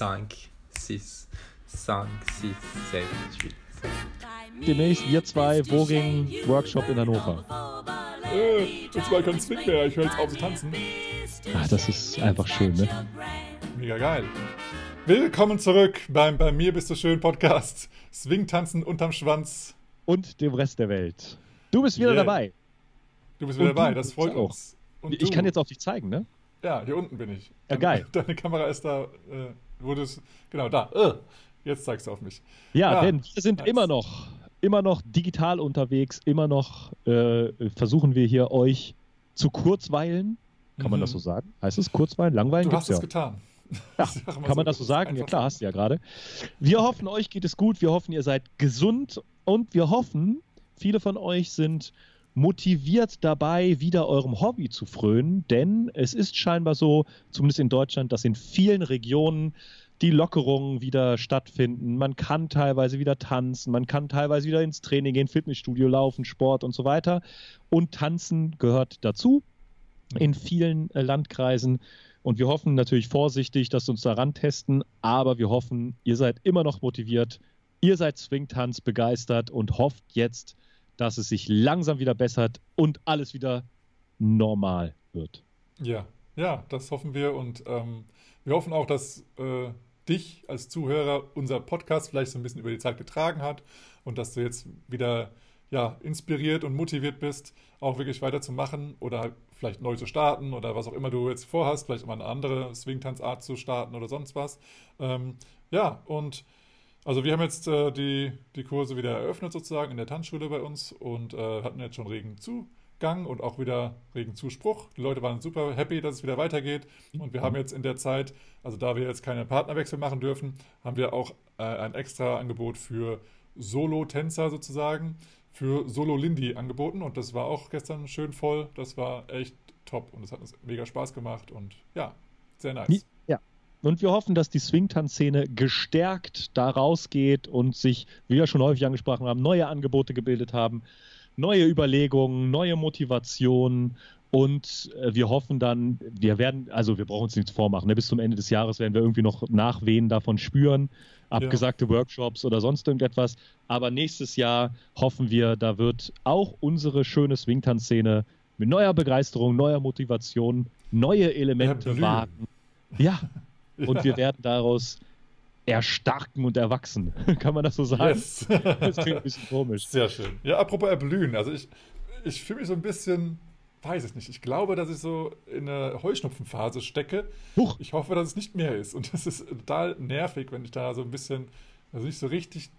5, 6, 5, 6, 7, 8. Demnächst wir zwei Woring Workshop in Hannover. Äh, jetzt war kein Swing mehr, ich höre jetzt auf zu tanzen. Ach, das ist einfach schön, ne? Mega geil. Willkommen zurück beim Bei mir bist du schön Podcast. Swing tanzen unterm Schwanz. Und dem Rest der Welt. Du bist wieder Yeah. dabei. Du bist wieder Und dabei, du das freut auch. uns. Und Ich du. kann jetzt auf dich zeigen, ne? Ja, hier unten bin ich. Ja, geil. Deine Kamera ist da, äh, wo du es. Genau, da. Äh, jetzt zeigst du auf mich. Ja, Ja, denn wir sind immer noch, immer noch digital unterwegs, immer noch äh, versuchen wir hier euch zu kurzweilen. Kann man Mhm. das so sagen? Heißt es kurzweilen? Langweilen Du gibt's hast es ja. getan. Ja, Kann man das so sagen? Ja klar, hast du ja gerade. Wir hoffen, euch geht es gut. Wir hoffen, ihr seid gesund und wir hoffen, viele von euch sind motiviert dabei, wieder eurem Hobby zu frönen, denn es ist scheinbar so, zumindest in Deutschland, dass in vielen Regionen die Lockerungen wieder stattfinden. Man kann teilweise wieder tanzen, man kann teilweise wieder ins Training gehen, Fitnessstudio laufen, Sport und so weiter. Und tanzen gehört dazu in vielen äh, Landkreisen. Und wir hoffen natürlich vorsichtig, dass wir uns daran testen, aber wir hoffen, ihr seid immer noch motiviert, ihr seid Swingtanz begeistert und hofft jetzt, dass es sich langsam wieder bessert und alles wieder normal wird. Ja, ja, das hoffen wir und ähm, wir hoffen auch, dass äh, dich als Zuhörer unser Podcast vielleicht so ein bisschen über die Zeit getragen hat und dass du jetzt wieder ja, inspiriert und motiviert bist, auch wirklich weiterzumachen oder vielleicht neu zu starten oder was auch immer du jetzt vorhast, vielleicht mal eine andere Swingtanzart zu starten oder sonst was. Ähm, ja, und also wir haben jetzt äh, die, die Kurse wieder eröffnet sozusagen in der Tanzschule bei uns und äh, hatten jetzt schon regen Zugang und auch wieder regen Zuspruch. Die Leute waren super happy, dass es wieder weitergeht und wir haben jetzt in der Zeit, also da wir jetzt keine Partnerwechsel machen dürfen, haben wir auch äh, ein extra Angebot für Solo-Tänzer sozusagen, für Solo-Lindy angeboten und das war auch gestern schön voll. Das war echt top und es hat uns mega Spaß gemacht und ja, sehr nice. Ja. Und wir hoffen, dass die Swingtanz-Szene gestärkt da rausgeht und sich, wie wir schon häufig angesprochen haben, neue Angebote gebildet haben, neue Überlegungen, neue Motivationen. Und äh, wir hoffen dann, wir werden, also wir brauchen uns nichts vormachen, ne? bis zum Ende des Jahres werden wir irgendwie noch Nachwehen davon spüren, abgesagte Workshops oder sonst irgendetwas. Aber nächstes Jahr hoffen wir, da wird auch unsere schöne Swingtanz-Szene mit neuer Begeisterung, neuer Motivation, neue Elemente wagen. Ja, und Ja. wir werden daraus erstarken und erwachsen. Kann man das so sagen? Yes. Das klingt ein bisschen komisch. Sehr schön. Ja, apropos erblühen. Also ich, ich fühle mich so ein bisschen, weiß ich nicht. Ich glaube, dass ich so in einer Heuschnupfenphase stecke. Huch. Ich hoffe, dass es nicht mehr ist. Und das ist total nervig, wenn ich da so ein bisschen, also nicht so richtig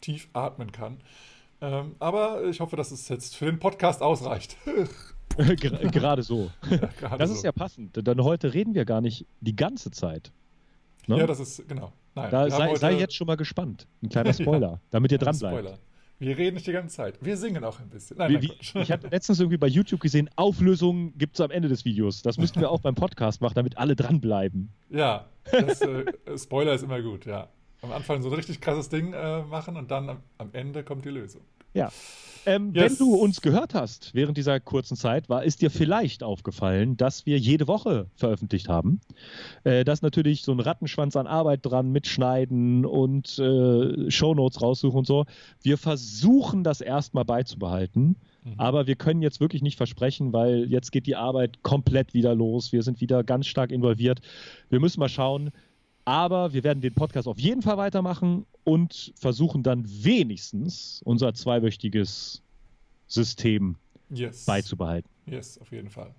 tief atmen kann. Ähm, aber ich hoffe, dass es jetzt für den Podcast ausreicht. Ger- Gerade so. Gerade Das so. ist ja passend, denn heute reden wir gar nicht die ganze Zeit. Ne? Ja, das ist, genau. Nein, da wir sei, heute- sei jetzt schon mal gespannt. Ein kleiner Spoiler, damit ihr Ja, dran bleibt. Spoiler. Wir reden nicht die ganze Zeit. Wir singen auch ein bisschen. Nein, nein, wie, ich habe letztens irgendwie bei YouTube gesehen, Auflösungen gibt es am Ende des Videos. Das müssten wir auch beim Podcast machen, damit alle dranbleiben. Ja, das, äh, Spoiler ist immer gut, ja. Am Anfang so ein richtig krasses Ding äh, machen und dann am, am Ende kommt die Lösung. Ja. Ähm, Yes. Wenn du uns gehört hast während dieser kurzen Zeit, war ist dir vielleicht aufgefallen, dass wir jede Woche veröffentlicht haben. Äh, da ist natürlich so ein Rattenschwanz an Arbeit dran, mitschneiden und äh, Shownotes raussuchen und so. Wir versuchen das erstmal beizubehalten, Mhm. aber wir können jetzt wirklich nicht versprechen, weil jetzt geht die Arbeit komplett wieder los. Wir sind wieder ganz stark involviert. Wir müssen mal schauen. Aber wir werden den Podcast auf jeden Fall weitermachen und versuchen dann wenigstens unser zweiwöchiges System Yes. beizubehalten. Yes, auf jeden Fall.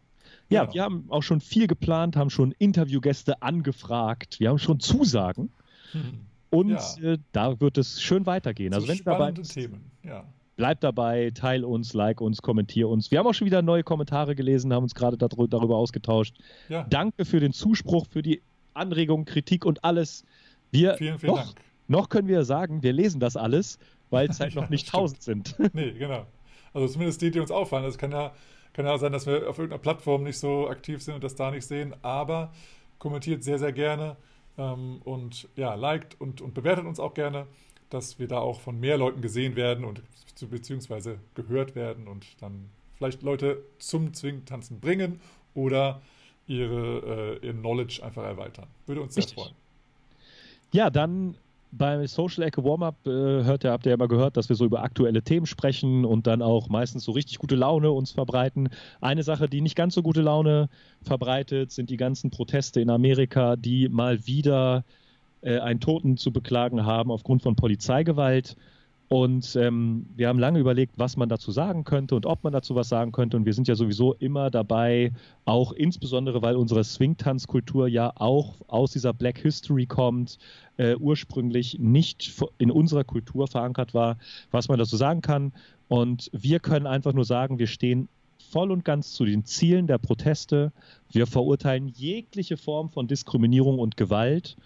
Ja, Genau. wir haben auch schon viel geplant, haben schon Interviewgäste angefragt, wir haben schon Zusagen Mhm. und Ja. äh, da wird es schön weitergehen. Also so wenn dabei Themen, ja. bleibt dabei, teil uns, like uns, kommentier uns. Wir haben auch schon wieder neue Kommentare gelesen, haben uns gerade darü- darüber ausgetauscht. ja. Danke für den Zuspruch, für die Anregung, Kritik und alles. Wir Vielen, vielen noch, Dank. noch können wir sagen, wir lesen das alles, weil es halt Ja, noch nicht tausend sind. Nee, genau. Also zumindest die, die uns auffallen. Es kann ja, kann ja sein, dass wir auf irgendeiner Plattform nicht so aktiv sind und das da nicht sehen, aber kommentiert sehr, sehr gerne ähm, und ja, liked und, und bewertet uns auch gerne, dass wir da auch von mehr Leuten gesehen werden und beziehungsweise gehört werden und dann vielleicht Leute zum Zwingtanzen bringen oder ihre, äh, ihr Knowledge einfach erweitern. Würde uns sehr Richtig. freuen. Ja, dann bei Social Ecke Warm-Up äh, hört ihr, habt ihr ja immer gehört, dass wir so über aktuelle Themen sprechen und dann auch meistens so richtig gute Laune uns verbreiten. Eine Sache, die nicht ganz so gute Laune verbreitet, sind die ganzen Proteste in Amerika, die mal wieder äh, einen Toten zu beklagen haben aufgrund von Polizeigewalt. Und ähm, wir haben lange überlegt, was man dazu sagen könnte und ob man dazu was sagen könnte. Und wir sind ja sowieso immer dabei, auch insbesondere, weil unsere Swing-Tanzkultur ja auch aus dieser Black History kommt, äh, ursprünglich nicht in unserer Kultur verankert war, was man dazu sagen kann. Und wir können einfach nur sagen, wir stehen voll und ganz zu den Zielen der Proteste. Wir verurteilen jegliche Form von Diskriminierung und Gewalt.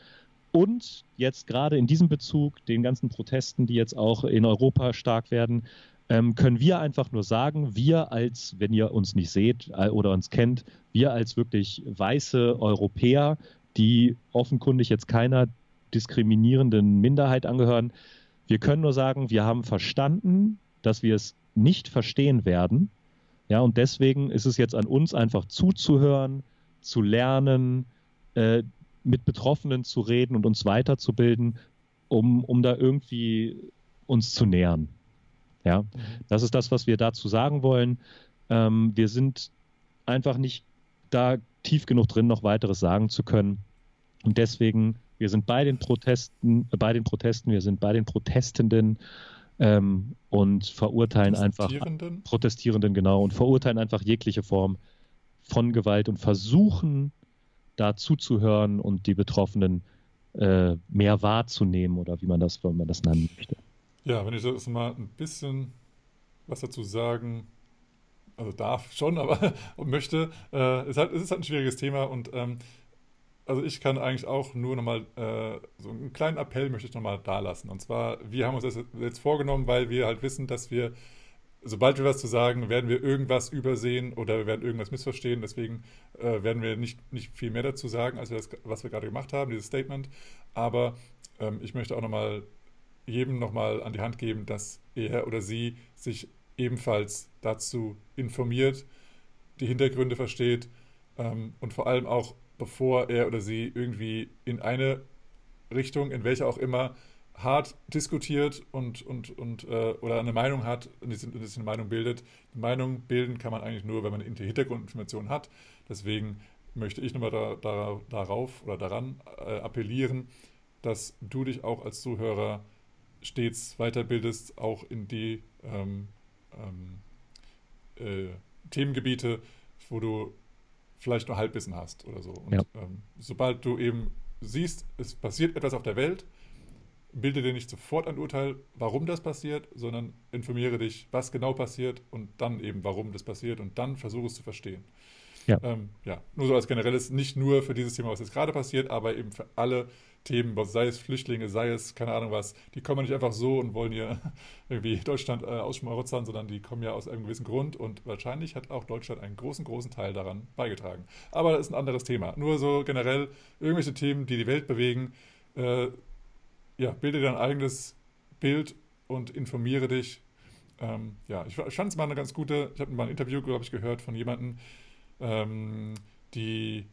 Und jetzt gerade in diesem Bezug, den ganzen Protesten, die jetzt auch in Europa stark werden, ähm, können wir einfach nur sagen, wir als, wenn ihr uns nicht seht äh, oder uns kennt, wir als wirklich weiße Europäer, die offenkundig jetzt keiner diskriminierenden Minderheit angehören, wir können nur sagen, wir haben verstanden, dass wir es nicht verstehen werden. Ja, und deswegen ist es jetzt an uns einfach zuzuhören, zu lernen, äh, mit Betroffenen zu reden und uns weiterzubilden, um, um da irgendwie uns zu nähern. Ja, mhm. das ist das, was wir dazu sagen wollen. Ähm, wir sind einfach nicht da tief genug drin, noch weiteres sagen zu können. Und deswegen, wir sind bei den Protesten, äh, bei den Protesten, wir sind bei den Protestenden ähm, und verurteilen einfach Protestierenden, genau, und verurteilen einfach jegliche Form von Gewalt und versuchen da zuzuhören und die Betroffenen äh, mehr wahrzunehmen oder wie man das, wenn man das nennen möchte. Ja, wenn ich jetzt mal ein bisschen was dazu sagen, also darf schon, aber möchte, äh, ist halt, es ist halt ein schwieriges Thema und ähm, also ich kann eigentlich auch nur nochmal, äh, so einen kleinen Appell möchte ich nochmal da lassen. Und zwar, wir haben uns das jetzt vorgenommen, weil wir halt wissen, dass wir sobald wir was zu sagen, werden wir irgendwas übersehen oder wir werden irgendwas missverstehen. Deswegen äh, werden wir nicht, nicht viel mehr dazu sagen, als wir das, was wir gerade gemacht haben, dieses Statement. Aber ähm, ich möchte auch nochmal jedem nochmal an die Hand geben, dass er oder sie sich ebenfalls dazu informiert, die Hintergründe versteht ähm, und vor allem auch, bevor er oder sie irgendwie in eine Richtung, in welcher auch immer, hart diskutiert und, und, und äh, oder eine Meinung hat und sich eine Meinung bildet. Die Meinung bilden kann man eigentlich nur, wenn man die Hintergrundinformationen hat. Deswegen möchte ich nochmal da, da, darauf oder daran äh, appellieren, dass du dich auch als Zuhörer stets weiterbildest, auch in die ähm, ähm, äh, Themengebiete, wo du vielleicht nur Halbwissen hast oder so. Und ja. ähm, sobald du eben siehst, es passiert etwas auf der Welt, bilde dir nicht sofort ein Urteil, warum das passiert, sondern informiere dich, was genau passiert und dann eben, warum das passiert und dann versuche es zu verstehen. Ja. Ähm, ja, nur so als generelles, nicht nur für dieses Thema, was jetzt gerade passiert, aber eben für alle Themen, sei es Flüchtlinge, sei es keine Ahnung was, die kommen nicht einfach so und wollen hier irgendwie Deutschland äh, ausschmarotzern, sondern die kommen ja aus einem gewissen Grund und wahrscheinlich hat auch Deutschland einen großen, großen Teil daran beigetragen. Aber das ist ein anderes Thema. Nur so generell irgendwelche Themen, die die Welt bewegen, äh, ja, bilde dein eigenes Bild und informiere dich. Ähm, ja, ich, fand es mal eine ganz gute, ich habe mal ein Interview, glaube ich, gehört von jemandem, ähm, die,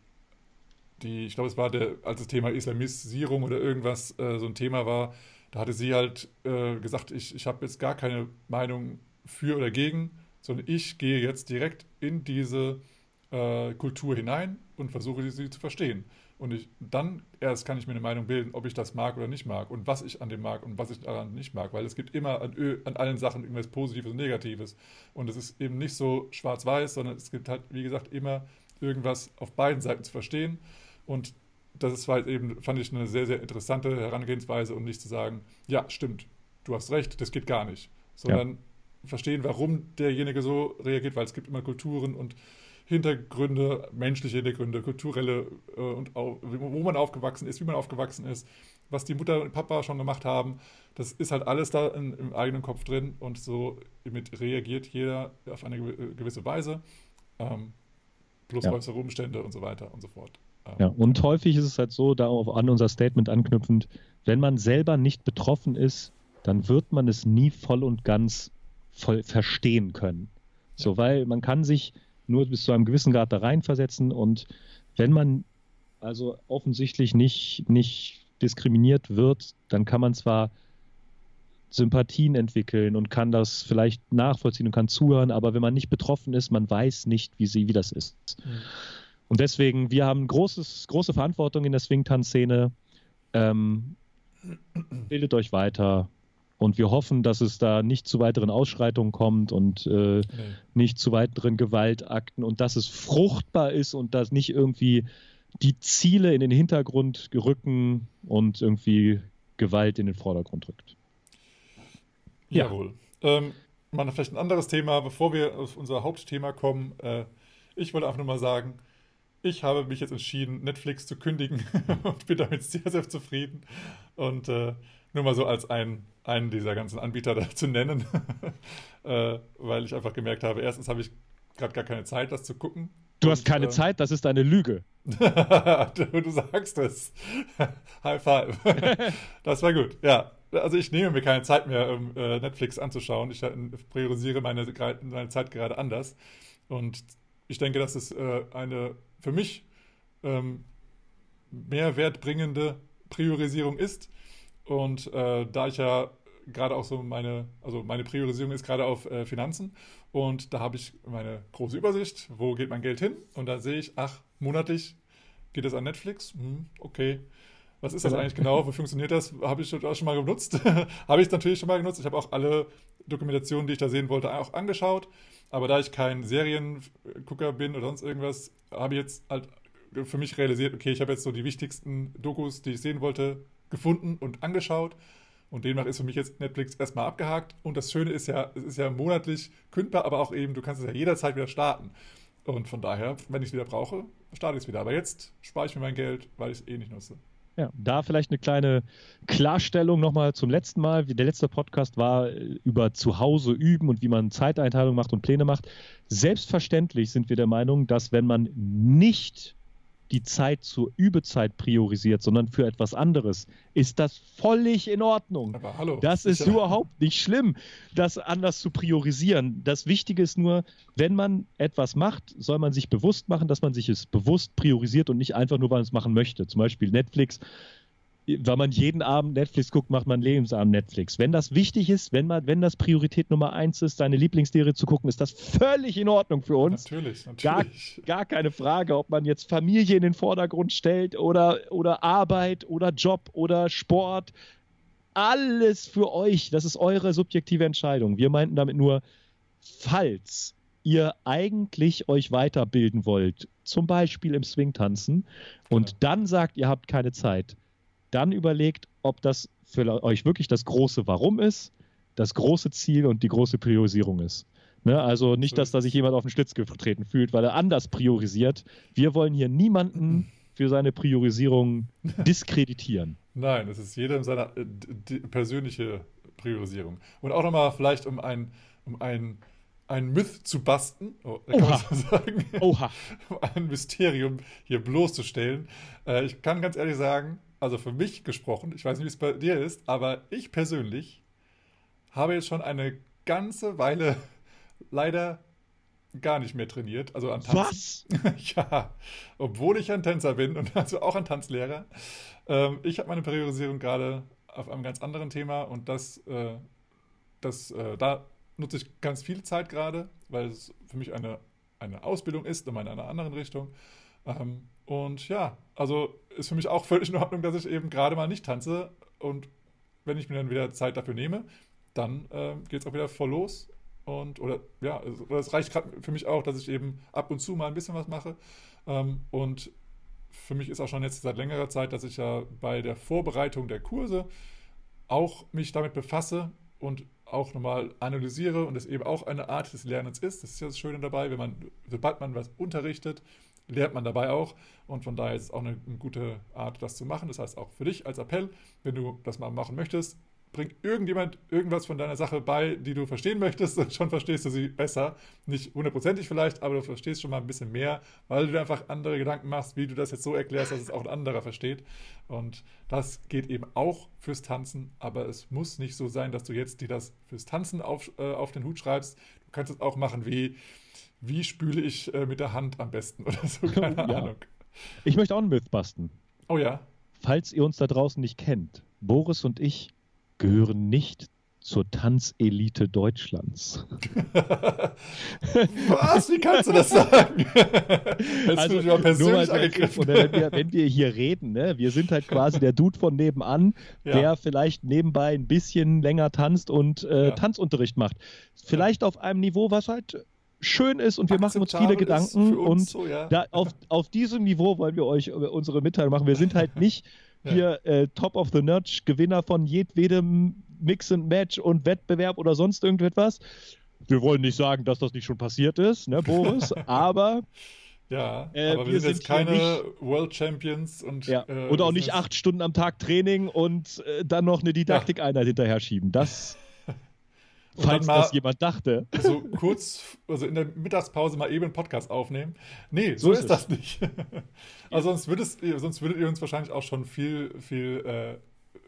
die, ich glaube, es war der, als das Thema Islamisierung oder irgendwas äh, so ein Thema war, da hatte sie halt äh, gesagt, ich, ich habe jetzt gar keine Meinung für oder gegen, sondern ich gehe jetzt direkt in diese äh, Kultur hinein und versuche sie zu verstehen. Und ich, dann erst kann ich mir eine Meinung bilden, ob ich das mag oder nicht mag und was ich an dem mag und was ich daran nicht mag. Weil es gibt immer an, an allen Sachen irgendwas Positives und Negatives. Und es ist eben nicht so schwarz-weiß, sondern es gibt halt, wie gesagt, immer irgendwas auf beiden Seiten zu verstehen. Und das ist halt eben, fand ich, eine sehr, sehr interessante Herangehensweise und nicht zu sagen, ja, stimmt, du hast recht, das geht gar nicht. Sondern ja. verstehen, warum derjenige so reagiert, weil es gibt immer Kulturen und Hintergründe, menschliche Hintergründe, kulturelle äh, und auch, wo man aufgewachsen ist, wie man aufgewachsen ist, was die Mutter und Papa schon gemacht haben. Das ist halt alles da in, im eigenen Kopf drin und so mit reagiert jeder auf eine gewisse Weise. Ähm, plus ja. äußere Umstände und so weiter und so fort. Ähm, ja, und häufig ist es halt so, darauf an unser Statement anknüpfend, wenn man selber nicht betroffen ist, dann wird man es nie voll und ganz voll verstehen können. So, weil man kann sich nur bis zu einem gewissen Grad da reinversetzen und wenn man also offensichtlich nicht, nicht diskriminiert wird, dann kann man zwar Sympathien entwickeln und kann das vielleicht nachvollziehen und kann zuhören, aber wenn man nicht betroffen ist, man weiß nicht, wie sie, wie das ist. Mhm. Und deswegen, wir haben großes, große Verantwortung in der Swing-Tanz-Szene. Ähm, bildet euch weiter, und wir hoffen, dass es da nicht zu weiteren Ausschreitungen kommt und äh, nee. nicht zu weiteren Gewaltakten und dass es fruchtbar ist und dass nicht irgendwie die Ziele in den Hintergrund rücken und irgendwie Gewalt in den Vordergrund rückt. Ja. Jawohl. Ähm, mal vielleicht ein anderes Thema, bevor wir auf unser Hauptthema kommen. Äh, ich wollte einfach nur mal sagen, ich habe mich jetzt entschieden, Netflix zu kündigen und bin damit sehr, sehr zufrieden. Und äh, nur mal so als ein, einen dieser ganzen Anbieter da zu nennen, äh, weil ich einfach gemerkt habe, erstens habe ich gerade gar keine Zeit, das zu gucken. Du und, hast keine äh, Zeit, das ist eine Lüge. du, sagst es. High five. das war gut, ja. Also ich nehme mir keine Zeit mehr, um äh, Netflix anzuschauen. Ich äh, priorisiere meine, meine, Zeit gerade anders. Und ich denke, dass es äh, eine für mich ähm, mehrwertbringende Priorisierung ist und äh, da ich ja gerade auch so meine, also meine Priorisierung ist gerade auf äh, Finanzen und da habe ich meine große Übersicht, wo geht mein Geld hin und da sehe ich, ach, monatlich geht es an Netflix, hm, okay. Was ist das eigentlich genau? Wie funktioniert das? Habe ich auch schon mal genutzt? habe ich natürlich schon mal genutzt. Ich habe auch alle Dokumentationen, die ich da sehen wollte, auch angeschaut. Aber da ich kein Seriengucker bin oder sonst irgendwas, habe ich jetzt halt für mich realisiert, okay, ich habe jetzt so die wichtigsten Dokus, die ich sehen wollte, gefunden und angeschaut. Und demnach ist für mich jetzt Netflix erstmal abgehakt. Und das Schöne ist ja, es ist ja monatlich kündbar, aber auch eben, du kannst es ja jederzeit wieder starten. Und von daher, wenn ich es wieder brauche, starte ich es wieder. Aber jetzt spare ich mir mein Geld, weil ich es eh nicht nutze. Ja, da vielleicht eine kleine Klarstellung nochmal zum letzten Mal. Der letzte Podcast war äh, über Zuhause üben und wie man Zeiteinteilung macht und Pläne macht. Selbstverständlich sind wir der Meinung, dass wenn man nicht die Zeit zur Übezeit priorisiert, sondern für etwas anderes, ist das völlig in Ordnung. Aber hallo. Das ist ja. überhaupt nicht schlimm, das anders zu priorisieren. Das Wichtige ist nur, wenn man etwas macht, soll man sich bewusst machen, dass man sich es bewusst priorisiert und nicht einfach nur, weil man es machen möchte. Zum Beispiel Netflix weil man jeden Abend Netflix guckt, macht man Lebensabend Netflix. Wenn das wichtig ist, wenn, man, wenn das Priorität Nummer eins ist, deine Lieblingsserie zu gucken, ist das völlig in Ordnung für uns. Natürlich, natürlich. Gar, gar keine Frage, ob man jetzt Familie in den Vordergrund stellt oder, oder Arbeit oder Job oder Sport. Alles für euch. Das ist eure subjektive Entscheidung. Wir meinten damit nur, falls ihr eigentlich euch weiterbilden wollt, zum Beispiel im Swingtanzen, und ja. dann sagt, ihr habt keine Zeit, dann überlegt, ob das für euch wirklich das große Warum ist, das große Ziel und die große Priorisierung ist. Ne? Also nicht, dass da sich jemand auf den Schlitz getreten fühlt, weil er anders priorisiert. Wir wollen hier niemanden für seine Priorisierung diskreditieren. Nein, es ist jeder seine äh, persönliche Priorisierung. Und auch nochmal vielleicht um ein, um ein, ein Myth zu basten, oh, Oha. So sagen, Oha. um ein Mysterium hier bloßzustellen. Äh, ich kann ganz ehrlich sagen, also für mich gesprochen, ich weiß nicht, wie es bei dir ist, aber ich persönlich habe jetzt schon eine ganze Weile leider gar nicht mehr trainiert, also an Tanzen. Was? ja, obwohl ich ein Tänzer bin und also auch ein Tanzlehrer. Ähm, ich habe meine Priorisierung gerade auf einem ganz anderen Thema und das, äh, das äh, da nutze ich ganz viel Zeit gerade, weil es für mich eine, eine Ausbildung ist, in einer anderen Richtung. Ähm, und ja, also ist für mich auch völlig in Ordnung, dass ich eben gerade mal nicht tanze. Und wenn ich mir dann wieder Zeit dafür nehme, dann äh, geht es auch wieder voll los. Und, oder ja, es reicht gerade für mich auch, dass ich eben ab und zu mal ein bisschen was mache. Ähm, und für mich ist auch schon jetzt seit längerer Zeit, dass ich ja bei der Vorbereitung der Kurse auch mich damit befasse und auch nochmal analysiere und es eben auch eine Art des Lernens ist. Das ist ja das Schöne dabei, wenn man, sobald man was unterrichtet, lernt man dabei auch. Und von daher ist es auch eine, eine, gute Art, das zu machen. Das heißt auch für dich als Appell, wenn du das mal machen möchtest, bringt irgendjemand irgendwas von deiner Sache bei, die du verstehen möchtest und schon verstehst du sie besser. Nicht hundertprozentig vielleicht, aber du verstehst schon mal ein bisschen mehr, weil du dir einfach andere Gedanken machst, wie du das jetzt so erklärst, dass es auch ein anderer versteht. Und das geht eben auch fürs Tanzen, aber es muss nicht so sein, dass du jetzt dir das fürs Tanzen auf, äh, auf den Hut schreibst. Du kannst es auch machen wie wie spüle ich äh, mit der Hand am besten oder so, keine ja. Ahnung. Ich möchte auch einen Myth basten. Oh ja. falls ihr uns da draußen nicht kennt, Boris und ich gehören nicht zur Tanzelite Deutschlands. Was? Wie kannst du das sagen? Jetzt also, bin ich mal persönlich angegriffen. Oder wenn wir, wenn wir hier reden, ne? wir sind halt quasi der Dude von nebenan, Ja. der vielleicht nebenbei ein bisschen länger tanzt und äh, Ja. Tanzunterricht macht. Vielleicht auf einem Niveau, was halt schön ist und wir machen uns viele Gedanken uns und so, ja. da, auf, auf diesem Niveau wollen wir euch äh, unsere Mitteilung machen. Wir sind halt nicht Ja. hier äh, Top of the Notch, Gewinner von jedwedem Mix and Match und Wettbewerb oder sonst irgendetwas. Wir wollen nicht sagen, dass das nicht schon passiert ist, ne, Boris? aber Ja, Äh, aber wir, wir sind jetzt sind keine World Champions und, ja. äh, und auch nicht acht Stunden am Tag Training und äh, dann noch eine Didaktikeinheit hinterher schieben. Das, falls das jemand dachte. so kurz, also in der Mittagspause mal eben einen Podcast aufnehmen. Nee, so, So ist ist das nicht. also sonst würdet, ihr, sonst würdet ihr uns wahrscheinlich auch schon viel, viel äh,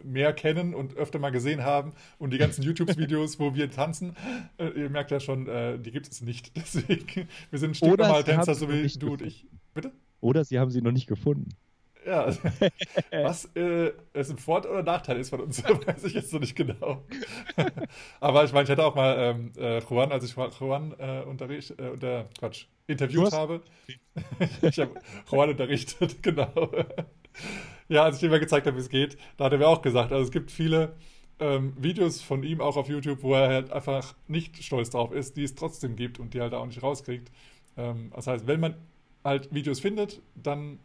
mehr kennen und öfter mal gesehen haben. Und die ganzen YouTube-Videos, wo wir tanzen, äh, ihr merkt ja schon, äh, die gibt es nicht. Deswegen, wir sind stinknormale Tänzer, so wie du und ich. Bitte? Oder sie haben sie noch nicht gefunden. Ja, was äh, es ein Vorteil oder Nachteil ist von uns, weiß ich jetzt noch nicht genau. Aber ich meine, ich hatte auch mal ähm, äh, Juan, als ich Juan äh, unterricht, äh, unter, Quatsch, interviewt hast- habe. ich habe Juan unterrichtet, genau. ja, als ich ihm mal gezeigt habe, wie es geht, da hat er mir auch gesagt, also es gibt viele ähm, Videos von ihm auch auf YouTube, wo er halt einfach nicht stolz drauf ist, die es trotzdem gibt und die halt auch nicht rauskriegt. Ähm, das heißt, wenn man halt Videos findet, dann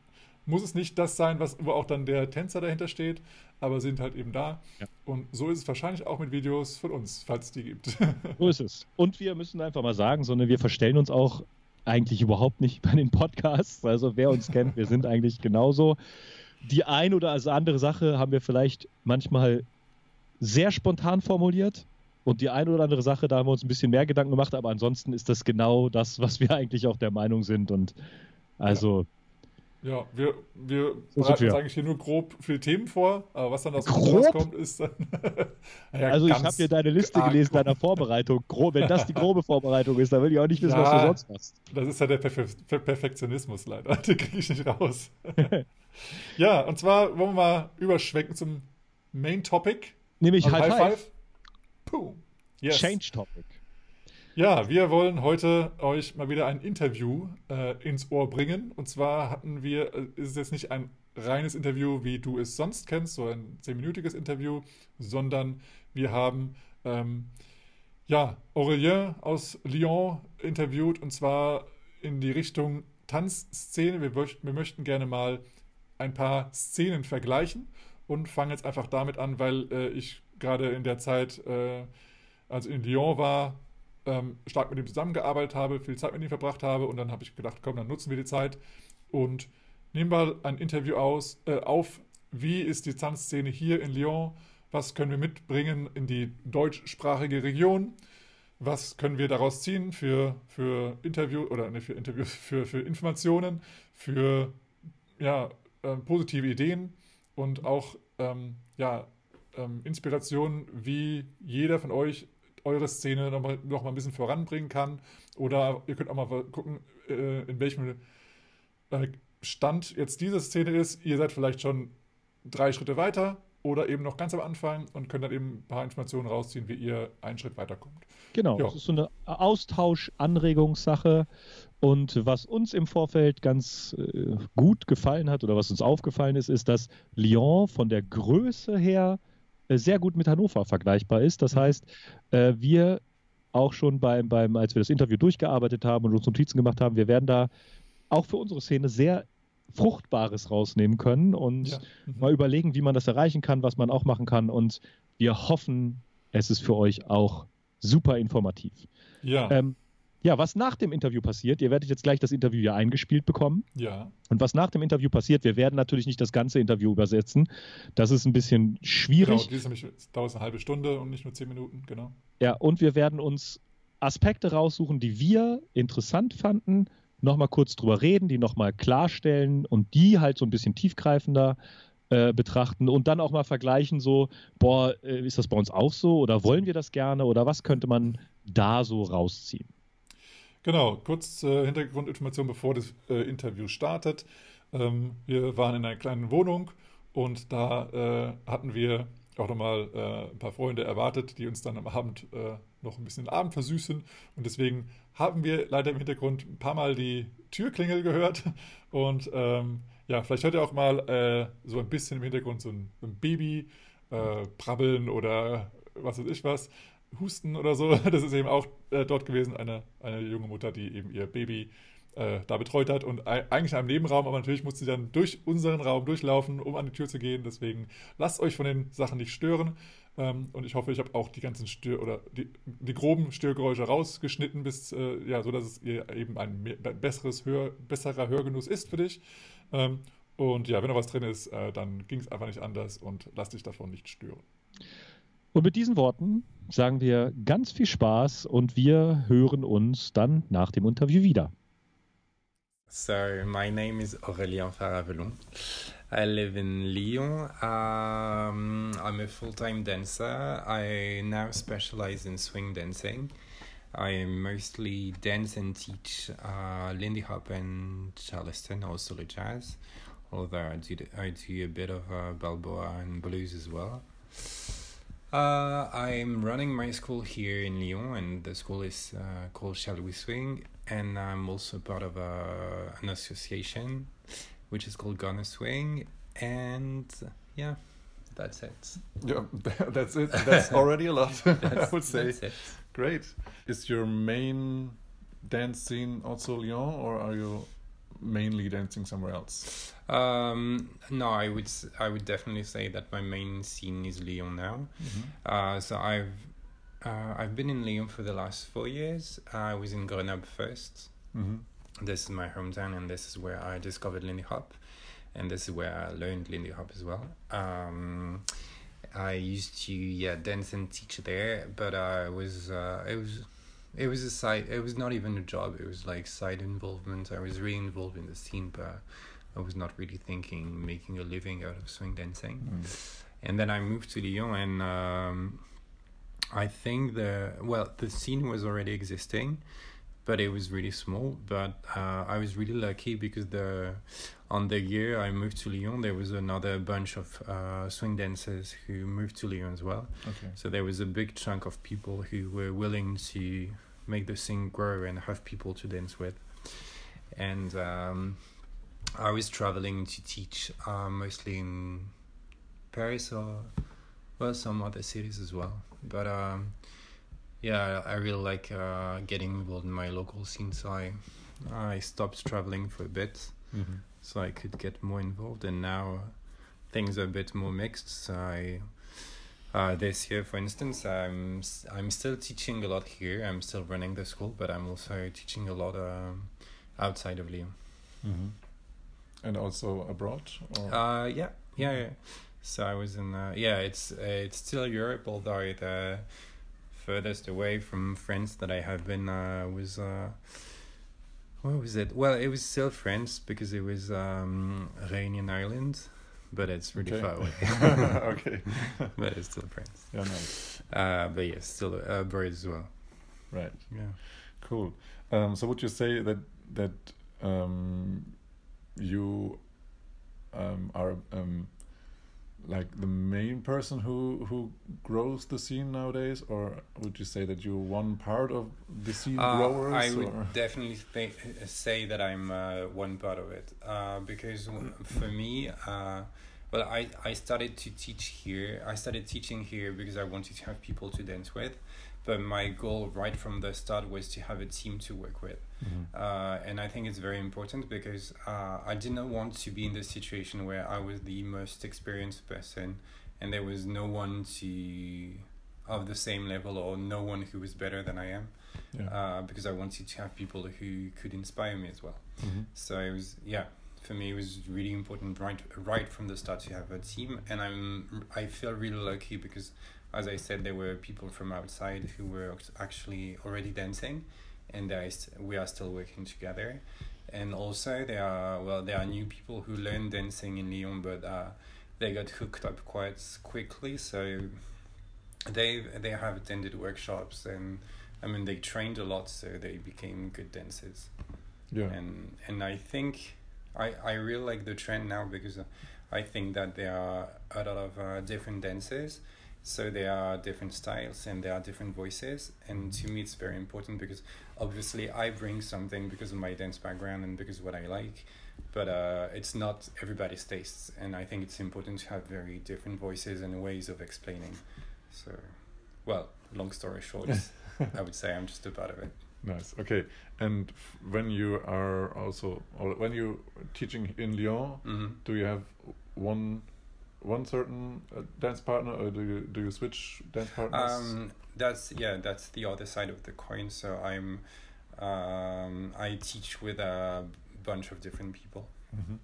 muss es nicht das sein, was, wo auch dann der Tänzer dahinter steht, aber sind halt eben da. Ja. Und so ist es wahrscheinlich auch mit Videos von uns, falls es die gibt. So ist es. Und wir müssen einfach mal sagen, sondern wir verstellen uns auch eigentlich überhaupt nicht bei den Podcasts. Also wer uns kennt, wir sind eigentlich genauso. Die ein oder also andere Sache haben wir vielleicht manchmal sehr spontan formuliert. Und die eine oder andere Sache, da haben wir uns ein bisschen mehr Gedanken gemacht, aber ansonsten ist das genau das, was wir eigentlich auch der Meinung sind. Und also ja, wir, wir So bereiten wir. uns eigentlich hier nur grob für die Themen vor, aber was dann aus dem Grob? rauskommt, ist dann. Ja, Also ich habe hier deine Liste gelesen, grob. deiner Vorbereitung. Gro wenn das die grobe Vorbereitung ist, dann will ich auch nicht wissen, was Ja. du sonst machst. Das ist ja der Perfe Per- Perfektionismus leider. Den kriege ich nicht raus. ja, und zwar wollen wir mal überschwenken zum Main Topic. Nämlich Also High, Five. Puh. Yes. Change Topic. Ja, wir wollen heute euch mal wieder ein Interview äh, ins Ohr bringen. Und zwar hatten wir, äh, ist es jetzt nicht ein reines Interview, wie du es sonst kennst, so ein zehnminütiges Interview, sondern wir haben ähm, ja, Aurélien aus Lyon interviewt und zwar in die Richtung Tanzszene. Wir, wir möchten gerne mal ein paar Szenen vergleichen und fangen jetzt einfach damit an, weil äh, ich gerade in der Zeit, äh, als in Lyon war, ähm, stark mit ihm zusammengearbeitet habe, viel Zeit mit ihm verbracht habe und dann habe ich gedacht, komm, dann nutzen wir die Zeit und nehmen mal ein Interview aus, äh, auf, wie ist die Tanzszene hier in Lyon, was können wir mitbringen in die deutschsprachige Region, was können wir daraus ziehen für, für Interview oder nicht für Interviews, für, für Informationen, für ja, äh, positive Ideen und auch ähm, ja, ähm, Inspirationen, wie jeder von euch eure Szene noch mal, noch mal ein bisschen voranbringen kann. Oder ihr könnt auch mal gucken, äh, in welchem äh, Stand jetzt diese Szene ist. Ihr seid vielleicht schon drei Schritte weiter oder eben noch ganz am Anfang und könnt dann eben ein paar Informationen rausziehen, wie ihr einen Schritt weiterkommt. Genau, Ja. das ist so eine Austausch-Anregungssache. Und was uns im Vorfeld ganz äh, gut gefallen hat oder was uns aufgefallen ist, ist, dass Lyon von der Größe her sehr gut mit Hannover vergleichbar ist. Das Mhm. heißt, äh, wir auch schon beim, beim, als wir das Interview durchgearbeitet haben und uns Notizen gemacht haben, wir werden da auch für unsere Szene sehr Fruchtbares rausnehmen können und Ja. Mhm. mal überlegen, wie man das erreichen kann, was man auch machen kann. Und wir hoffen, es ist für euch auch super informativ. Ja, Ähm, ja, was nach dem Interview passiert, ihr werdet jetzt gleich das Interview ja eingespielt bekommen. ja, Und was nach dem Interview passiert, wir werden natürlich nicht das ganze Interview übersetzen. Das ist ein bisschen genau. schwierig. Dies nämlich dauert eine halbe Stunde und nicht nur zehn Minuten, genau. Ja, und wir werden uns Aspekte raussuchen, die wir interessant fanden, nochmal kurz drüber reden, die nochmal klarstellen und die halt so ein bisschen tiefgreifender äh, betrachten und dann auch mal vergleichen, so, boah, äh, ist das bei uns auch so oder wollen wir das gerne oder was könnte man da so rausziehen? Genau, kurz äh, Hintergrundinformation, bevor das äh, Interview startet. Ähm, wir waren in einer kleinen Wohnung Und da äh, hatten wir auch nochmal äh, ein paar Freunde erwartet, die uns dann am Abend äh, noch ein bisschen den Abend versüßen. Und deswegen haben wir leider im Hintergrund ein paar Mal die Türklingel gehört. Und ähm, ja, vielleicht hört ihr auch mal äh, so ein bisschen im Hintergrund so ein, ein Baby äh, brabbeln oder was weiß ich was, husten oder so. Das ist eben auch äh, dort gewesen, eine, eine junge Mutter, die eben ihr Baby äh, da betreut hat und eigentlich in einem Nebenraum, aber natürlich musste sie dann durch unseren Raum durchlaufen, um an die Tür zu gehen. Deswegen lasst euch von den Sachen nicht stören. Ähm, und ich hoffe, ich habe auch die ganzen Stör oder die, die groben Störgeräusche rausgeschnitten, bis äh, ja, so dass es eben ein mehr, besseres Hör, besserer Hörgenuss ist für dich. Ähm, und ja, wenn noch was drin ist, äh, dann ging es einfach nicht anders und lass dich davon nicht stören. Und mit diesen Worten sagen wir ganz viel Spaß und wir hören uns dann nach dem Interview wieder. So, my name is Aurélien Faravelon. I live in Lyon. Um, I'm a full time dancer. I now specialize in swing dancing. I mostly dance and teach uh, Lindy Hop and Charleston, also the jazz. Although I do, I do a bit of uh, Balboa and blues as well. Uh, I'm running my school here in Lyon, and the school is uh, called Shall We Swing, and I'm also part of a, an association which is called Gonna Swing, and yeah, that's it. Yeah, that's it. That's already a lot, I would say. Great. Is your main dance scene also Lyon, or are you mainly dancing somewhere else? Um, no, I would I would definitely say that my main scene is Lyon now. Mm-hmm. Uh, so I've uh, I've been in Lyon for the last four years. I was in Grenoble 1st mm-hmm. This is my hometown, and this is where I discovered Lindy Hop, and this is where I learned Lindy Hop as well. Um, I used to yeah dance and teach there, but I was uh, it was it was a side it was not even a job it was like side involvement i was really involved in the scene but i was not really thinking making a living out of swing dancing mm. and then i moved to lyon and um, i think the well the scene was already existing but it was really small but uh, i was really lucky because the on the year i moved to lyon there was another bunch of uh, swing dancers who moved to lyon as well okay. so there was a big chunk of people who were willing to make the thing grow and have people to dance with. And um, I was traveling to teach uh, mostly in Paris or well some other cities as well. But um, yeah, I really like uh, getting involved in my local scene, so I I stopped traveling for a bit, mm-hmm. so I could get more involved. And now things are a bit more mixed. So I uh, this year, for instance, I'm I'm still teaching a lot here. I'm still running the school, but I'm also teaching a lot um, outside of Lyon. Mm-hmm. And also abroad. Or? Uh, yeah, yeah, yeah. So I was in. Uh, yeah, it's uh, it's still Europe, although the furthest away from France that I have been uh, was. Uh, what was it? Well, it was still France because it was um, Réunion Island but it's really okay. far away. okay. but it's still France. Yeah, nice. Uh, but yeah, still a bird as well. Right. Yeah. Cool. Um, so would you say that that um, you um, are um, like the main person who who grows the scene nowadays, or would you say that you're one part of the scene uh, growers? I would or? definitely th- say that I'm uh, one part of it uh, because for me, uh, well, I I started to teach here. I started teaching here because I wanted to have people to dance with, but my goal right from the start was to have a team to work with. Mm-hmm. Uh, and I think it's very important because uh, I did not want to be in the situation where I was the most experienced person and there was no one to of the same level or no one who was better than I am. Yeah. Uh, because I wanted to have people who could inspire me as well. Mm-hmm. So it was yeah, for me it was really important right right from the start to have a team and I'm I feel really lucky because as I said, there were people from outside who were actually already dancing, and we are still working together. And also, there are well, there are new people who learn dancing in Lyon, but uh, they got hooked up quite quickly. So they they have attended workshops, and I mean they trained a lot, so they became good dancers. Yeah. And and I think I I really like the trend now because. I think that there are a lot of uh, different dances, so there are different styles and there are different voices. And to me, it's very important because obviously I bring something because of my dance background and because of what I like, but uh, it's not everybody's tastes. And I think it's important to have very different voices and ways of explaining. So, well, long story short, I would say I'm just a part of it. Nice. Okay. And f- when you are also, or when you teaching in Lyon, hmm do you have one one certain uh, dance partner, or do you do you switch dance partners? Um, that's yeah, that's the other side of the coin. So I'm, um, I teach with a bunch of different people, Mhm.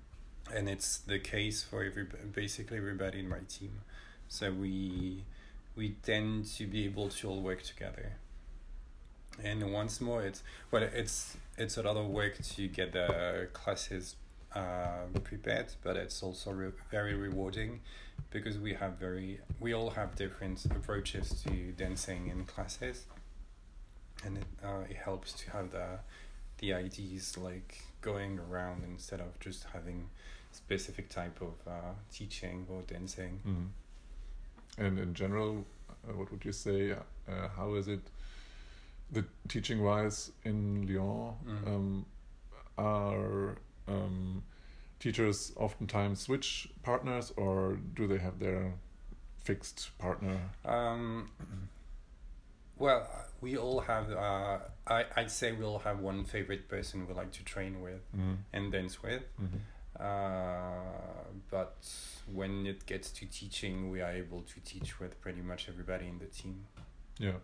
and it's the case for every basically everybody in my team. So we we tend to be able to all work together. And once more, it's well, it's it's a lot of work to get the classes uh, prepared, but it's also re- very rewarding because we have very we all have different approaches to dancing in classes, and it uh, it helps to have the the ideas like going around instead of just having specific type of uh, teaching or dancing. Mhm. And in general, uh, what would you say? Uh, how is it, the teaching wise in Lyon? Mm. Um, are um, teachers oftentimes switch partners, or do they have their fixed partner? Um, well, we all have. Uh, I I'd say we all have one favorite person we like to train with Mm. and dance with. Mhm. Uh, but when it gets to teaching, we are able to teach with pretty much everybody in the team. Yeah.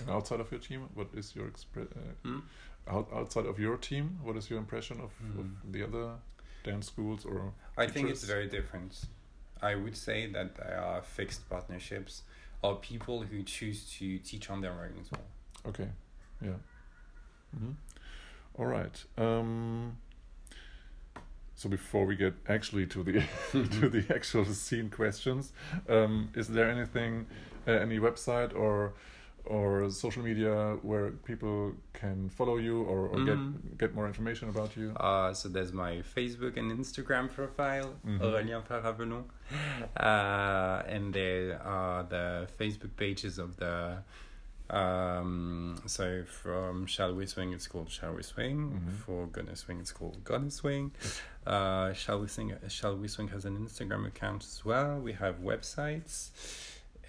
And outside of your team, what is your uh, Hmm? out, outside of your team? What is your impression of, Hmm. of the other dance schools or? I think it's very different. I would say that there are fixed partnerships or people who choose to teach on their own as well. Okay, yeah. hmm All right. Um, so before we get actually to the to the actual scene questions, um, is there anything, uh, any website or or social media where people can follow you or, or Mhm. get get more information about you? Uh, so there's my Facebook and Instagram profile, Mhm. Aurélien Paravelon. Uh, and there are the Facebook pages of the. Um, so from Shall We Swing, it's called Shall We Swing. Mhm. For Gonna Swing, it's called Gonna Swing. Uh, Shall We Swing? Shall We Swing has an Instagram account as well. We have websites,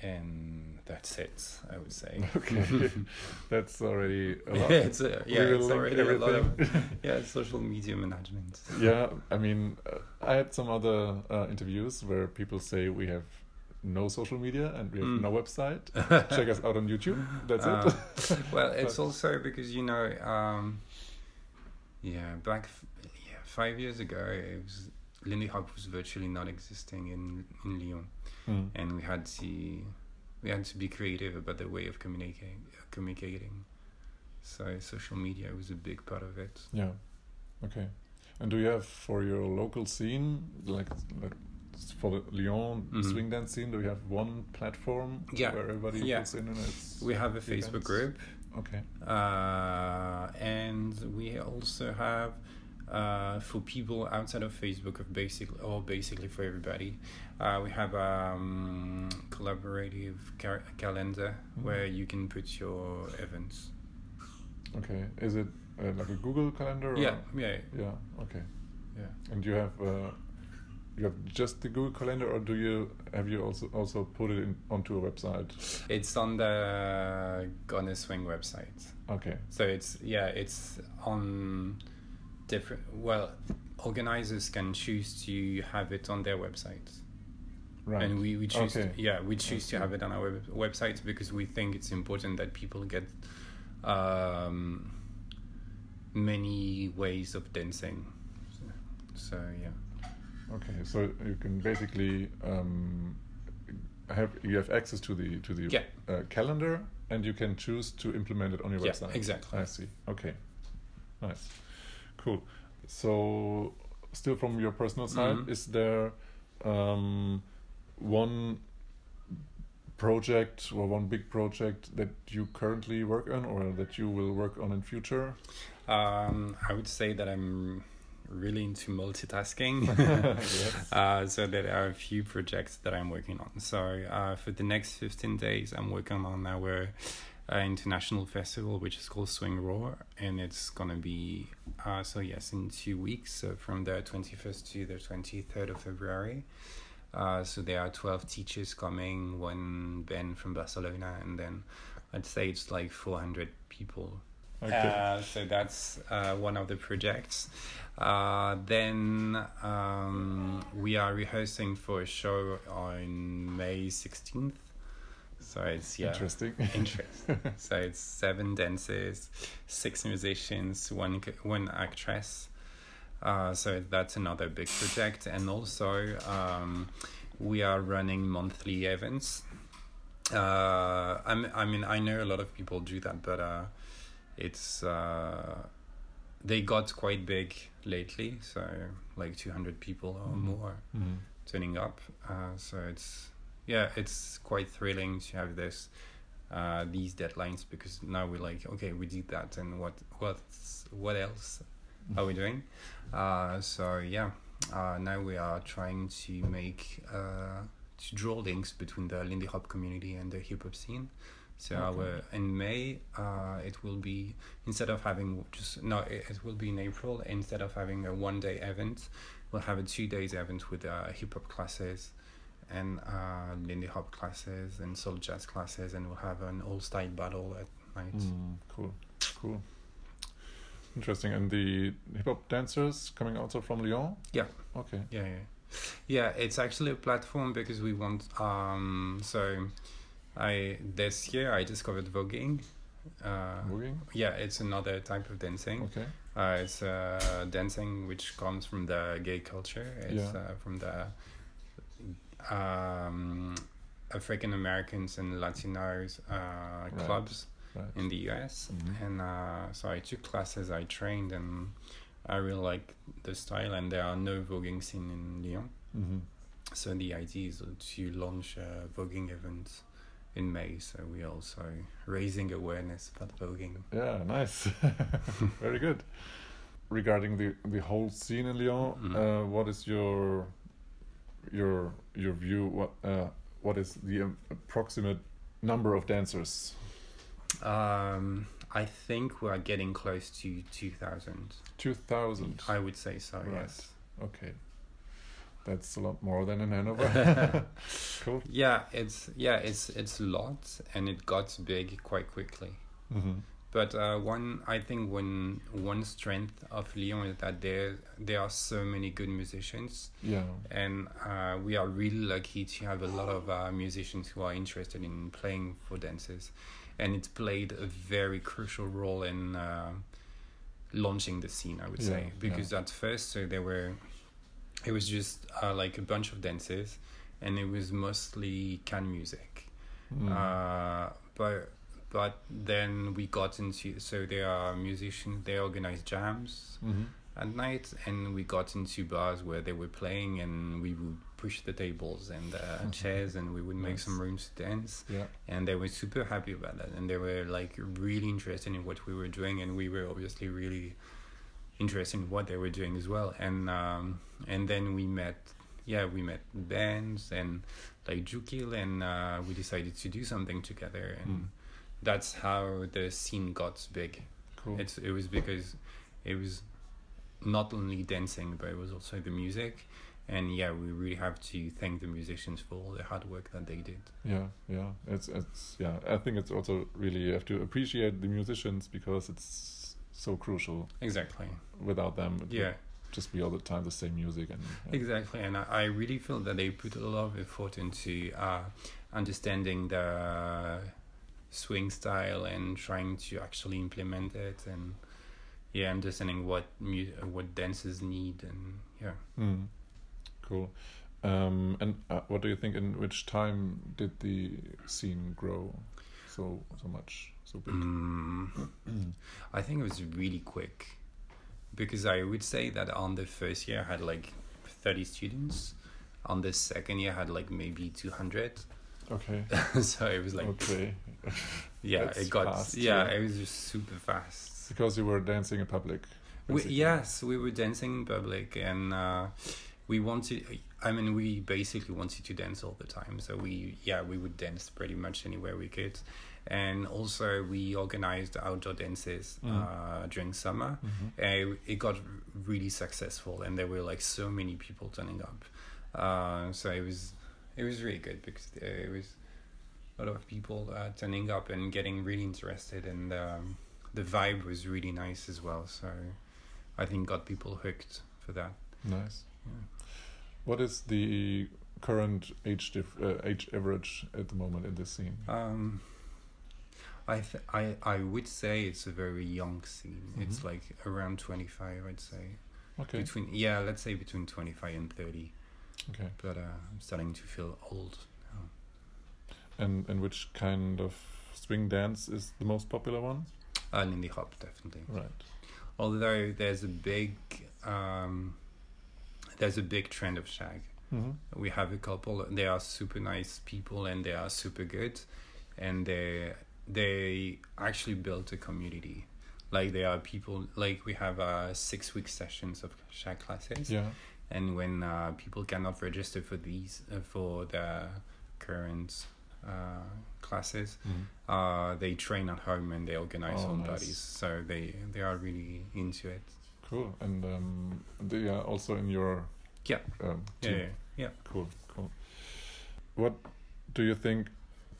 and that's it. I would say. Okay, that's already a lot. Yeah, it's a, yeah, it's already a lot of yeah social media management. yeah, I mean, uh, I had some other uh, interviews where people say we have no social media and we have Mm. no website. Check us out on YouTube. That's Uh, it. well, it's also because you know, um, yeah, back f- yeah five years ago, it was Lindy Hop was virtually not existing in in Lyon, Mm. and we had to we had to be creative about the way of communicating communicating. So social media was a big part of it. Yeah. Okay. And do you have for your local scene, like, like for the Lyon Mhm. swing dance scene, do you have one platform Yeah. where everybody Yeah. puts in and it's We have a Facebook group, Okay. uh, and we also have uh, for people outside of Facebook, of basically or basically for everybody, uh, we have a um, collaborative car- calendar Mhm. where you can put your events. Okay. Is it uh, like a Google calendar? Or? Yeah, yeah, Yeah. Okay. yeah. And you have uh, you have just the Google Calendar, or do you have you also also put it in, onto a website? It's on the Gonna Swing website. Okay. So it's yeah, it's on different. Well, organizers can choose to have it on their website. Right. and we, we choose Okay. to, yeah we choose to have it on our web- website because we think it's important that people get um, many ways of dancing so, so yeah Okay. So you can basically um, have you have access to the to the Yeah. uh, calendar, and you can choose to implement it on your Yeah, website. exactly. I see. Okay. Nice. Cool. So, still from your personal side, Mhm. is there um, one project or one big project that you currently work on or that you will work on in future? um, I would say that I'm really into multitasking. Yes. uh, so there are a few projects that I'm working on. So uh, for the next 15 days, I'm working on our uh, international festival, which is called Swing Roar, and it's gonna be uh, so yes in two weeks, so from the 21st to the 23rd of February. Uh, so there are 12 teachers coming, one band from Barcelona, and then I'd say it's like 400 people Okay. uh, so that's uh, one of the projects. Uh, then um, we are rehearsing for a show on May 16th. So it's yeah, Interesting. interesting. so it's seven dancers, six musicians, one one actress. Uh, so that's another big project, and also um, we are running monthly events. Uh, I'm, I mean, I know a lot of people do that, but uh, it's uh, they got quite big lately. So like two hundred people or Mhm. more Mhm. turning up. Uh, so it's yeah, it's quite thrilling to have this uh, these deadlines because now we're like, okay, we did that, and what what's what else are we doing? Uh, so yeah, uh, now we are trying to make uh, to draw links between the Lindy Hop community and the hip hop scene. So Okay. our in May, uh, it will be instead of having just no, it, it will be in April. Instead of having a one day event, we'll have a two days event with uh, hip hop classes and uh, Lindy Hop classes and soul jazz classes, and we'll have an all style battle at night. Mm, cool, cool. Interesting. And the hip hop dancers coming also from Lyon? Yeah. Okay. Yeah, yeah, yeah. It's actually a platform because we want. Um, so, I this year I discovered voguing. Uh, Moving? yeah, it's another type of dancing. Okay. Uh, it's uh, dancing which comes from the gay culture. It's Yeah. uh, from the um, African Americans and Latinos uh, Right. clubs Right. in the US. Mhm. And uh, so I took classes, I trained, and I really like the style. And there are no voguing scene in Lyon. hmm So the idea is to launch a voguing event in May. So we're also raising awareness about voguing. Yeah, nice. Very good. Regarding the the whole scene in Lyon, Mhm. uh, what is your your your view? What uh, what is the approximate number of dancers? Um, I think we are getting close to 2,000. Two thousand. I would say so, Right. yes. Okay, that's a lot more than in Hanover. cool. Yeah, it's yeah, it's it's a lot, and it got big quite quickly. hmm But uh, one, I think one one strength of Lyon is that there there are so many good musicians, Yeah. and uh, we are really lucky to have a lot of uh, musicians who are interested in playing for dances, and it's played a very crucial role in uh, launching the scene. I would Yeah, say because at first, so there were, it was just uh, like a bunch of dances, and it was mostly can music. Mm. Uh, but but then we got into so there are musicians they organize jams hmm at night and we got into bars where they were playing and we would push the tables and uh, chairs and we would make Nice. some rooms to dance Yeah. and they were super happy about that and they were like really interested in what we were doing and we were obviously really interested in what they were doing as well and um, and then we met yeah we met bands and like Jukil and uh, we decided to do something together and Mm. That's how the scene got big Cool. it's it was because it was not only dancing but it was also the music and yeah we really have to thank the musicians for all the hard work that they did Yeah, yeah. It's it's yeah. I think it's also really you have to appreciate the musicians because it's so crucial. exactly Without them, it would yeah just be all the time the same music and yeah. Exactly, and I, I really feel that they put a lot of effort into uh, understanding the swing style and trying to actually implement it, and yeah, understanding what mu- what dancers need, and yeah. Mm. Cool. Um, and uh, what do you think? In which time did the scene grow so so much, so big? Mm, I think it was really quick because I would say that on the first year I had like thirty students. On the second year I had like maybe two hundred. Okay. so it was like okay. yeah, That's it got fast, yeah, yeah. it was just super fast. Because you were dancing in public. We, yes, we were dancing in public, and uh, we wanted. I mean, we basically wanted to dance all the time. So we, yeah, we would dance pretty much anywhere we could, and also we organized outdoor dances Mm. uh, during summer. Mhm. And it got really successful, and there were like so many people turning up. Uh, so it was, it was really good because there was a lot of people uh, turning up and getting really interested, and um, the vibe was really nice as well. So I think got people hooked for that. Nice. Yeah. What is the current age dif- uh, age average at the moment in this scene? Um, I th- I I would say it's a very young scene. It's Mhm. like around twenty five, I'd say. Okay. Between yeah, let's say between twenty five and thirty. Okay. But uh, I'm starting to feel old. now. And and which kind of swing dance is the most popular one? Uh, Lindy Hop definitely. Right. Although there's a big um, there's a big trend of shag. hmm we have a couple they are super nice people and they are super good and they they actually built a community like there are people like we have uh six week sessions of shag classes Yeah. And when uh, people cannot register for these uh, for the current uh, classes uh, they train at home and they organize Oh, own nice. bodies so they they are really into it Cool. And um, they are also in your Yeah. um, yeah team. yeah, yeah. Cool, cool. What do you think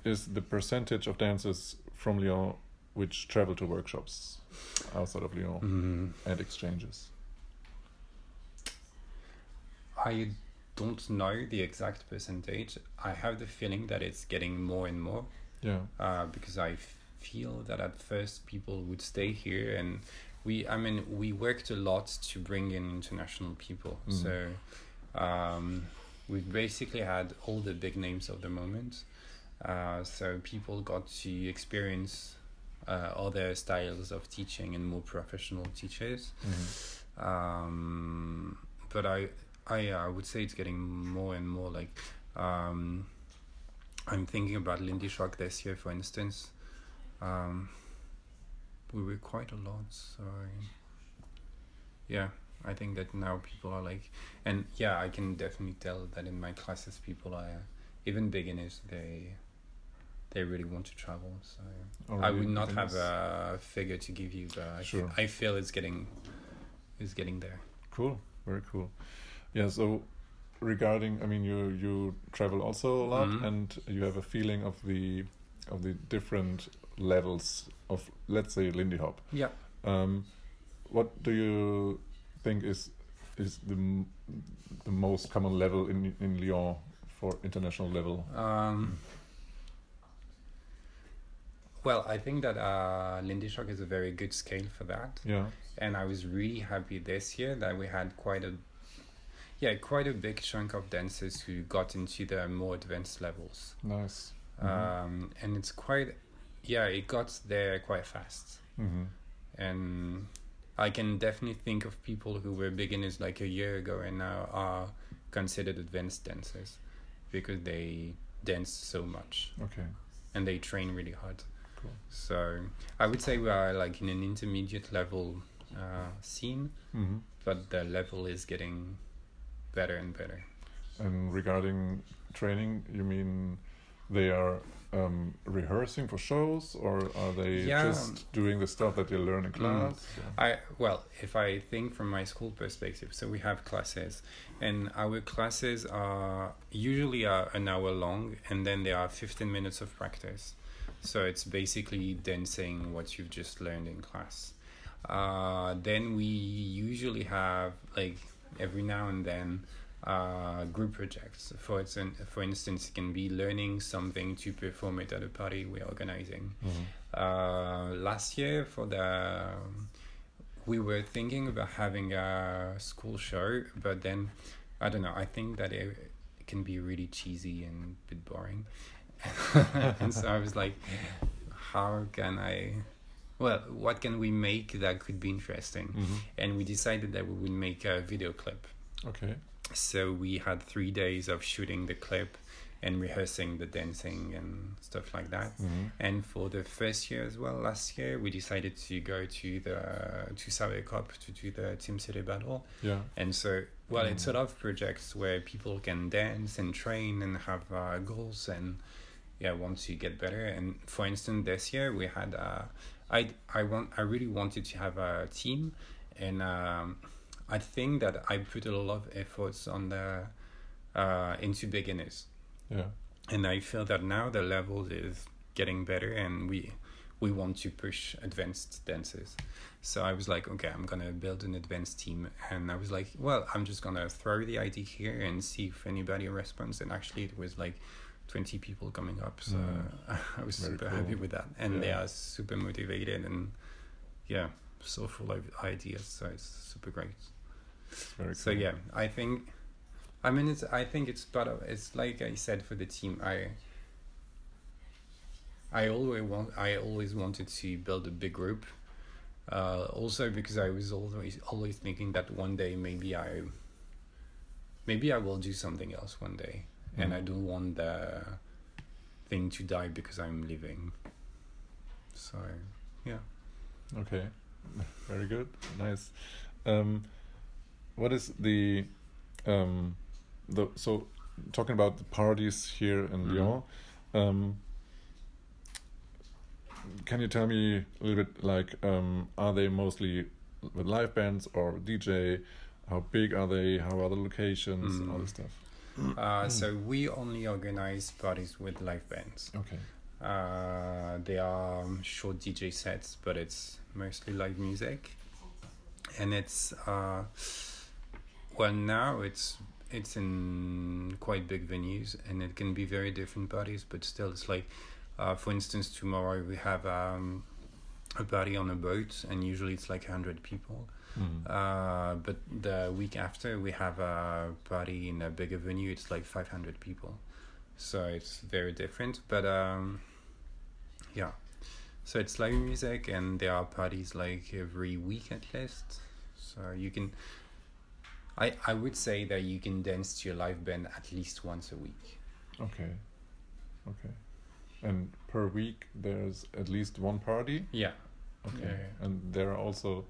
is the percentage of dancers from Lyon which travel to workshops outside of Lyon Mhm. and exchanges? I don't know the exact percentage. I have the feeling that it's getting more and more Yeah. uh, because I f- feel that at first people would stay here and we, I mean, we worked a lot to bring in international people. Mm. So um, we basically had all the big names of the moment. Uh, so people got to experience uh, other styles of teaching and more professional teachers Mhm. um, but I, I, I would say it's getting more and more like, um, I'm thinking about Lindy Shock this year, for instance. Um, we were quite a lot, so yeah, I think that now people are like, and yeah, I can definitely tell that in my classes, people are even beginners. They, they really want to travel. So I would not have a figure to give you, but Sure. I feel it's getting, it's getting there. Cool, very cool. Yeah. So regarding, I mean, you you travel also a lot, Mhm. and you have a feeling of the of the different levels of, let's say, Lindy Hop. Yeah. Um, what do you think is is the m- the most common level in in Lyon for international level? Um, well, I think that uh, Lindy Shock is a very good scale for that, Yeah. and I was really happy this year that we had quite a, yeah, quite a big chunk of dancers who got into the more advanced levels, Nice. Mhm. um, and it's quite, yeah, it got there quite fast, hmm and I can definitely think of people who were beginners like a year ago and now are considered advanced dancers because they dance so much Okay. and they train really hard. Cool. So I would say we are like in an intermediate level uh, scene, hmm but the level is getting better and better. And regarding training, you mean they are um, rehearsing for shows, or are they Yeah. just doing the stuff that you learn in class? I well, if I think from my school perspective, so we have classes, and our classes are usually are an hour long, and then there are fifteen minutes of practice. So it's basically dancing what you've just learned in class. Uh, then we usually have like every now and then uh, group projects. For its for instance, it can be learning something to perform it at a party we're organizing. Mhm. Uh, last year for the we were thinking about having a school show, but then I don't know. I think that it, it can be really cheesy and a bit boring, and so I was like, how can I? Well, what can we make that could be interesting? Mhm. And we decided that we would make a video clip. Okay. So we had three days of shooting the clip, and rehearsing the dancing and stuff like that. Mhm. And for the first year as well, last year we decided to go to the to Savoy Cup to do the Team City Battle. Yeah. And so, well, it's Mm. a lot of projects where people can dance and train and have uh, goals and yeah, want to get better. And for instance, this year we had uh, I I want I really wanted to have a team, and um, I think that I put a lot of efforts on the uh, into beginners Yeah. and I feel that now the level is getting better and we we want to push advanced dancers. So I was like, okay, I'm gonna build an advanced team and I was like, well, I'm just gonna throw the idea here and see if anybody responds and actually it was like 20 people coming up so Mm. I was Very super cool. happy with that and they are super motivated and yeah so full of ideas so it's super great Very so cool. yeah, I think, I mean, it's. I think it's part of. It's like I said for the team. I. I always want. I always wanted to build a big group. Uh, also because I was always always thinking that one day maybe I. Maybe I will do something else one day, and Mm. I don't want the thing to die because I'm living. So, yeah. Okay, very good, nice. Um, what is the, um, the so talking about the parties here in Mhm. Lyon? Um, can you tell me a little bit like um, are they mostly with live bands or DJ? How big are they? How are the locations? All Mm. this stuff. Uh, so we only organize parties with live bands. Okay. Uh, they are um, short DJ sets, but it's mostly live music, and it's uh, well now it's it's in quite big venues, and it can be very different parties, but still it's like, uh, for instance, tomorrow we have um, a party on a boat, and usually it's like hundred people. Mhm. Uh, but the week after we have a party in a bigger venue. It's like five hundred people, so it's very different. But um, yeah, so it's live music, and there are parties like every week at least. So you can, I I would say that you can dance to your live band at least once a week. Okay. Okay. And per week there's at least one party. Yeah. Okay. Yeah, yeah. And there are also,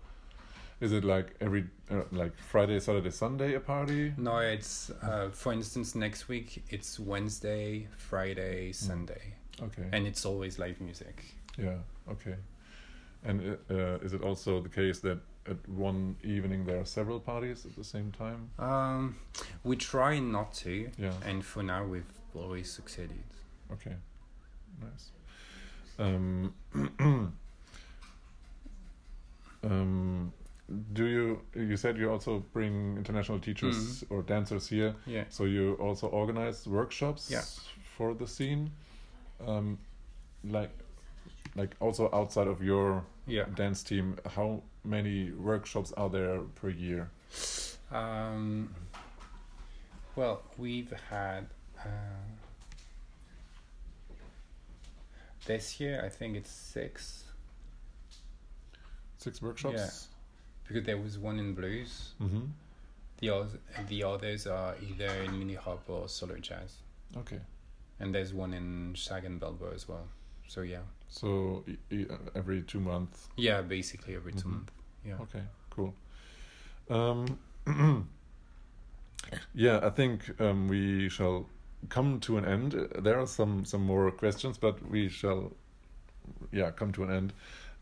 is it like every uh, like Friday, Saturday, Sunday a party? No, it's uh, for instance next week it's Wednesday, Friday, Sunday, Okay. and it's always live music. yeah. Okay. And uh, uh, is it also the case that at one evening there are several parties at the same time? Um, we try not to, Yeah. and for now we've always succeeded. Okay. Nice. Um, um, do you? You said you also bring international teachers or dancers here. Yeah. So you also organize workshops Yeah. for the scene, um, like, like also outside of your Yeah. dance team. How many workshops are there per year? Um, well, we've had uh, this year. I think it's six Six workshops. Because there was one in blues. Mm-hmm. The others, the others are either in mini hop or solo jazz, Okay. and there's one in shag and belbo as well. So yeah, So e- e- every two months. yeah, basically every 2 Mhm. months. Yeah. Okay, cool. Um, yeah, I think um, we shall come to an end. There are some some more questions, but we shall, yeah, come to an end.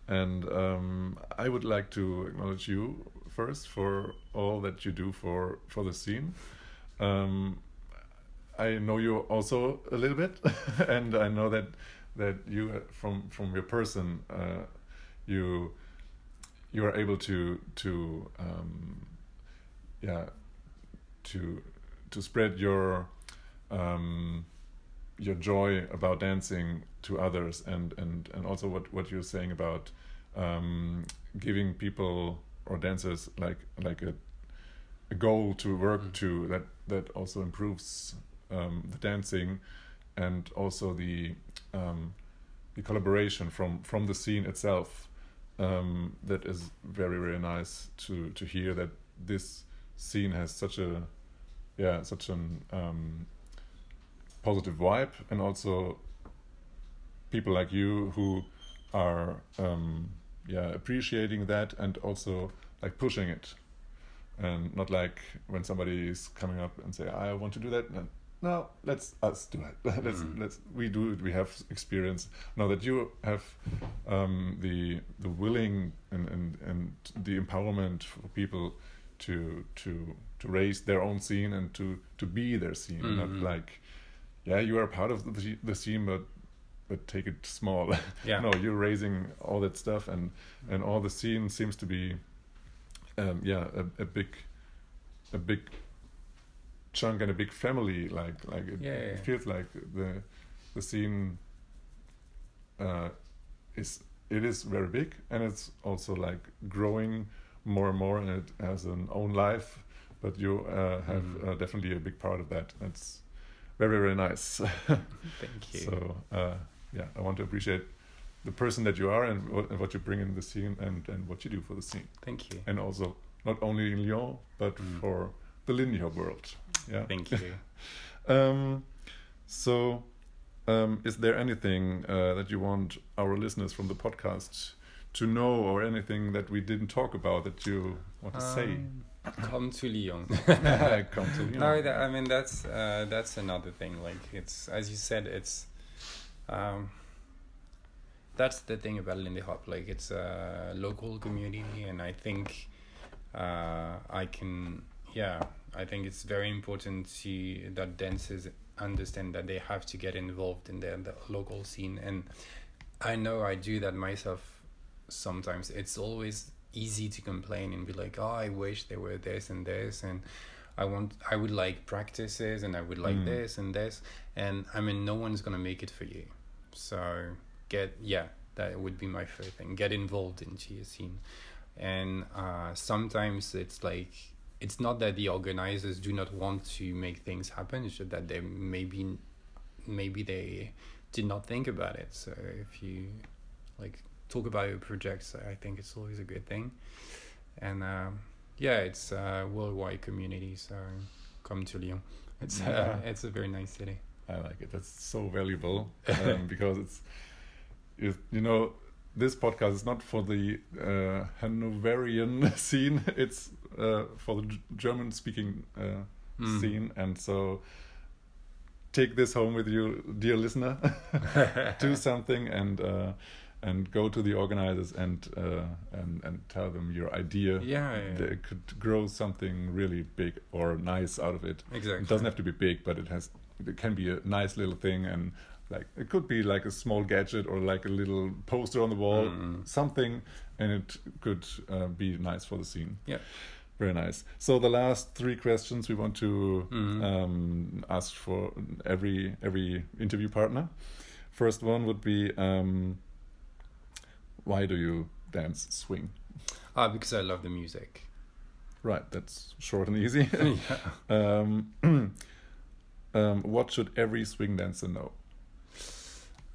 And um, I would like to acknowledge you first for all that you do for for the scene. Um, I know you also a little bit, and I know that that you uh, from from your person uh, you you are able to to um, yeah to to spread your um, your joy about dancing to others and and and also what what you're saying about um, giving people or dancers like like a a goal to work Mm. to that that also improves um, the dancing and also the um, the collaboration from from the scene itself um, that is very very nice to to hear that this scene has such a yeah such an um, positive vibe and also people like you who are um, yeah appreciating that and also like pushing it. And not like when somebody is coming up and say I want to do that. No let's us do it. Let's Mm. let's we do it. We have experience. Now that you have um, the the willing and, and and the empowerment for people to to to raise their own scene and to to be their scene Mhm. not like yeah you are part of the, the scene but but take it small Yeah. no you're raising all that stuff and and all the scene seems to be um, yeah a, a big a big chunk and a big family like like it, Yeah, yeah, it feels like the the scene uh, is it is very big and it's also like growing more and more and it has an own life but you uh, have Mhm. uh, definitely a big part of that that's very very nice Thank you. so uh, yeah i want to appreciate the person that you are and what, and what you bring in the scene and, and what you do for the scene Thank you. and also not only in lyon but Mm. for the linear world yeah Thank you. um, so, um, is there anything uh, that you want our listeners from the podcast to know, or anything that we didn't talk about that you want to say? Come to Lyon. Come to Lyon. No, that, I mean that's uh, that's another thing. Like it's as you said, it's um, that's the thing about Lindy Hop. Like it's a local community, and I think uh, I can yeah. I think it's very important to that dancers understand that they have to get involved in the, the local scene, and I know I do that myself. Sometimes it's always easy to complain and be like, "Oh, I wish there were this and this," and I want I would like practices and I would like Mm. this and this and I mean no one's gonna make it for you. So get yeah, that would be my first thing. Get involved in your scene. And uh sometimes it's like it's not that the organizers do not want to make things happen, it's just that they maybe maybe they did not think about it. So if you like talk about your projects, I think it's always a good thing. And um yeah, it's a worldwide community, so come to Lyon. It's uh, Yeah. it's a very nice city. I like it. That's so valuable um, because it's, you, you know, this podcast is not for the uh, Hanoverian scene. It's uh, for the German-speaking uh, Mm. scene, and so take this home with you, dear listener. Do something and uh, and go to the organizers and uh, and and tell them your idea. Yeah, yeah, yeah. They could grow something really big or nice out of it. Exactly. It doesn't have to be big, but it has it can be a nice little thing and like it could be like a small gadget or like a little poster on the wall, Mm. something, and it could uh, be nice for the scene. Yeah. Very nice. So the last three questions we want to Mhm. um, ask for every every interview partner. First one would be um, why do you dance swing? Ah, because I love the music. Right, that's short and easy. yeah. um, um, what should every swing dancer know?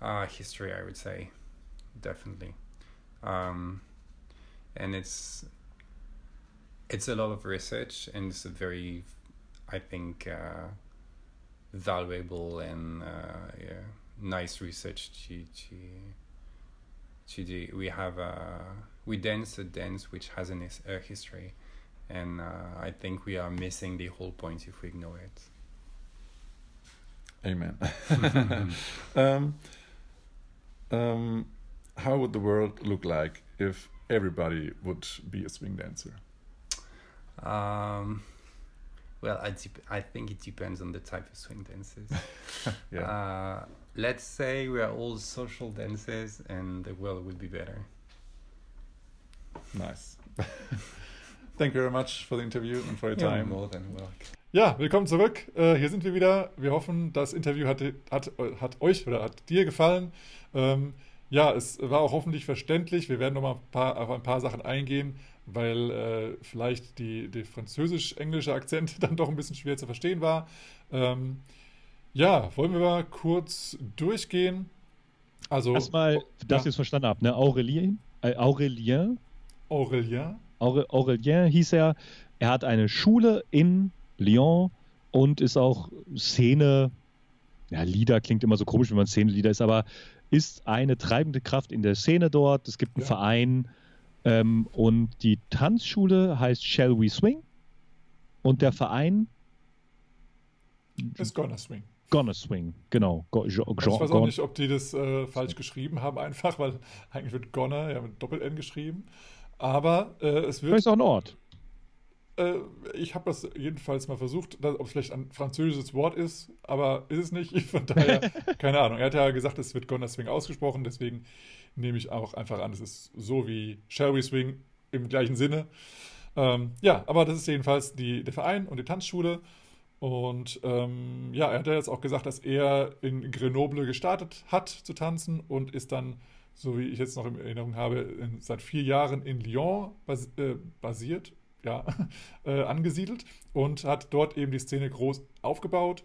Uh, history, I would say, definitely, um, and it's it's a lot of research and it's a very, I think, uh, valuable and uh, yeah, nice research to to We have a we dance a dance which has an a history, and uh, I think we are missing the whole point if we ignore it. Amen. um, um, how would the world look like if everybody would be a swing dancer? Um, well, I, I think it depends on the type of swing dances. Yeah. Uh, let's say we are all social dancers and the world would be better. nice. Thank you very much for the interview and for your You're time. more than welcome. Ja, willkommen zurück. Äh, hier sind wir wieder. Wir hoffen, das Interview hat, hat, hat euch oder hat dir gefallen. Ähm, ja, es war auch hoffentlich verständlich. Wir werden noch mal ein paar, auf ein paar Sachen eingehen, weil äh, vielleicht die, der französisch-englische Akzent dann doch ein bisschen schwer zu verstehen war. Ähm, ja, wollen wir mal kurz durchgehen. Also, Erstmal, dass ja. ihr es verstanden habt, ne? Aurelien, äh, Aurelien, Aurelien. Aure, Aurelien hieß er. Er hat eine Schule in Lyon und ist auch Szene, ja, Leader klingt immer so komisch, wenn man Szeneleader ist, aber ist eine treibende Kraft in der Szene dort. Es gibt einen ja. Verein ähm, und die Tanzschule heißt Shall We Swing und der Verein ist Gonna Swing. Gonna Swing, genau. Go, jo, ich weiß auch nicht, ob die das äh, falsch geschrieben haben, einfach, weil eigentlich wird Gonna ja mit Doppel-N geschrieben. Aber äh, es wird. Vielleicht auch ein Ort. Äh, ich habe das jedenfalls mal versucht, ob es vielleicht ein französisches Wort ist, aber ist es nicht. Von daher, keine Ahnung. Er hat ja gesagt, es wird Gonna Swing ausgesprochen, deswegen nehme ich auch einfach an, es ist so wie Shall We Swing im gleichen Sinne. Ähm, ja, aber das ist jedenfalls die, der Verein und die Tanzschule. Und ähm, ja, er hat ja jetzt auch gesagt, dass er in Grenoble gestartet hat zu tanzen und ist dann, so wie ich jetzt noch in Erinnerung habe, in, seit vier Jahren in Lyon bas äh, basiert, ja, äh, angesiedelt und hat dort eben die Szene groß aufgebaut.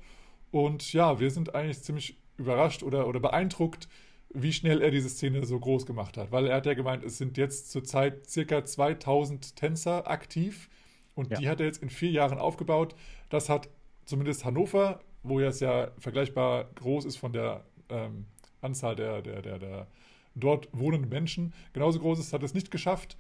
Und ja, wir sind eigentlich ziemlich überrascht oder, oder beeindruckt, wie schnell er diese Szene so groß gemacht hat. Weil er hat ja gemeint, es sind jetzt zurzeit circa 2000 Tänzer aktiv und ja. die hat er jetzt in vier Jahren aufgebaut. Das hat zumindest Hannover, wo ja es ja vergleichbar groß ist von der ähm, Anzahl der, der, der, der dort wohnenden Menschen, genauso groß ist, hat es nicht geschafft.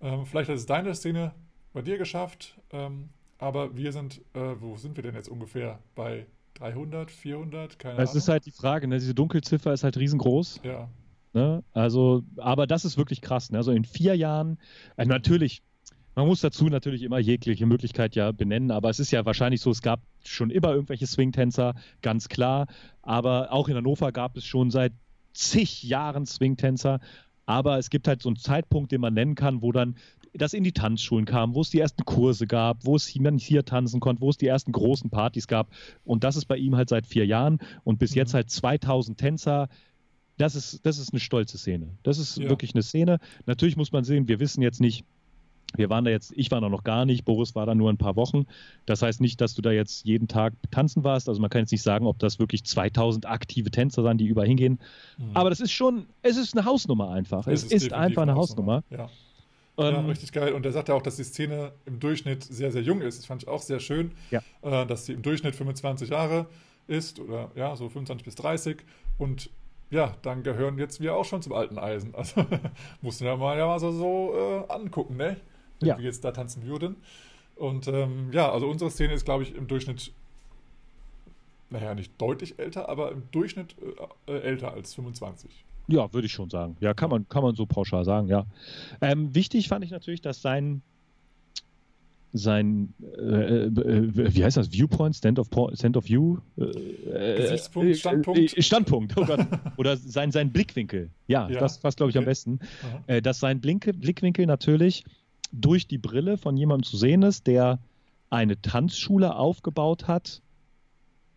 Ähm, vielleicht hat es deine Szene bei dir geschafft, ähm, aber wir sind, äh, wo sind wir denn jetzt ungefähr? Bei 300, 400, keine das Ahnung. Das ist halt die Frage, ne? diese Dunkelziffer ist halt riesengroß. Ja. Ne? Also, aber das ist wirklich krass. Ne? Also in vier Jahren, äh, natürlich, man muss dazu natürlich immer jegliche Möglichkeit ja benennen, aber es ist ja wahrscheinlich so, es gab schon immer irgendwelche Swingtänzer, ganz klar. Aber auch in Hannover gab es schon seit zig Jahren Swingtänzer. Aber es gibt halt so einen Zeitpunkt, den man nennen kann, wo dann das in die Tanzschulen kam, wo es die ersten Kurse gab, wo es man hier tanzen konnte, wo es die ersten großen Partys gab. Und das ist bei ihm halt seit vier Jahren und bis mhm. jetzt halt 2000 Tänzer. Das ist, das ist eine stolze Szene. Das ist ja. wirklich eine Szene. Natürlich muss man sehen, wir wissen jetzt nicht, wir waren da jetzt, ich war da noch gar nicht, Boris war da nur ein paar Wochen. Das heißt nicht, dass du da jetzt jeden Tag tanzen warst. Also man kann jetzt nicht sagen, ob das wirklich 2000 aktive Tänzer sind, die überall hingehen. Mhm. Aber das ist schon, es ist eine Hausnummer einfach. Es, es ist, ist einfach eine Hausnummer. Hausnummer. Ja. Ähm, ja, richtig geil. Und er sagt ja auch, dass die Szene im Durchschnitt sehr, sehr jung ist. Das fand ich auch sehr schön, ja. äh, dass sie im Durchschnitt 25 Jahre ist oder ja, so 25 bis 30. Und ja, dann gehören jetzt wir auch schon zum alten Eisen. Also mussten wir mal ja mal so, so äh, angucken, ne? Wenn ja. wir jetzt da tanzen würden. Und ähm, ja, also unsere Szene ist, glaube ich, im Durchschnitt, naja, nicht deutlich älter, aber im Durchschnitt äh, äh älter als 25. Ja, würde ich schon sagen. Ja, kann man, kann man so pauschal sagen, ja. Ähm, wichtig fand ich natürlich, dass sein, sein äh, äh, wie heißt das, Viewpoint, Stand of, Stand of View? Äh, Gesichtspunkt, Standpunkt? Äh, Standpunkt, oh Gott. Oder sein, sein Blickwinkel. Ja, ja. das passt, glaube ich, okay. am besten. dass sein Blink Blickwinkel natürlich durch die Brille von jemandem zu sehen ist, der eine Tanzschule aufgebaut hat,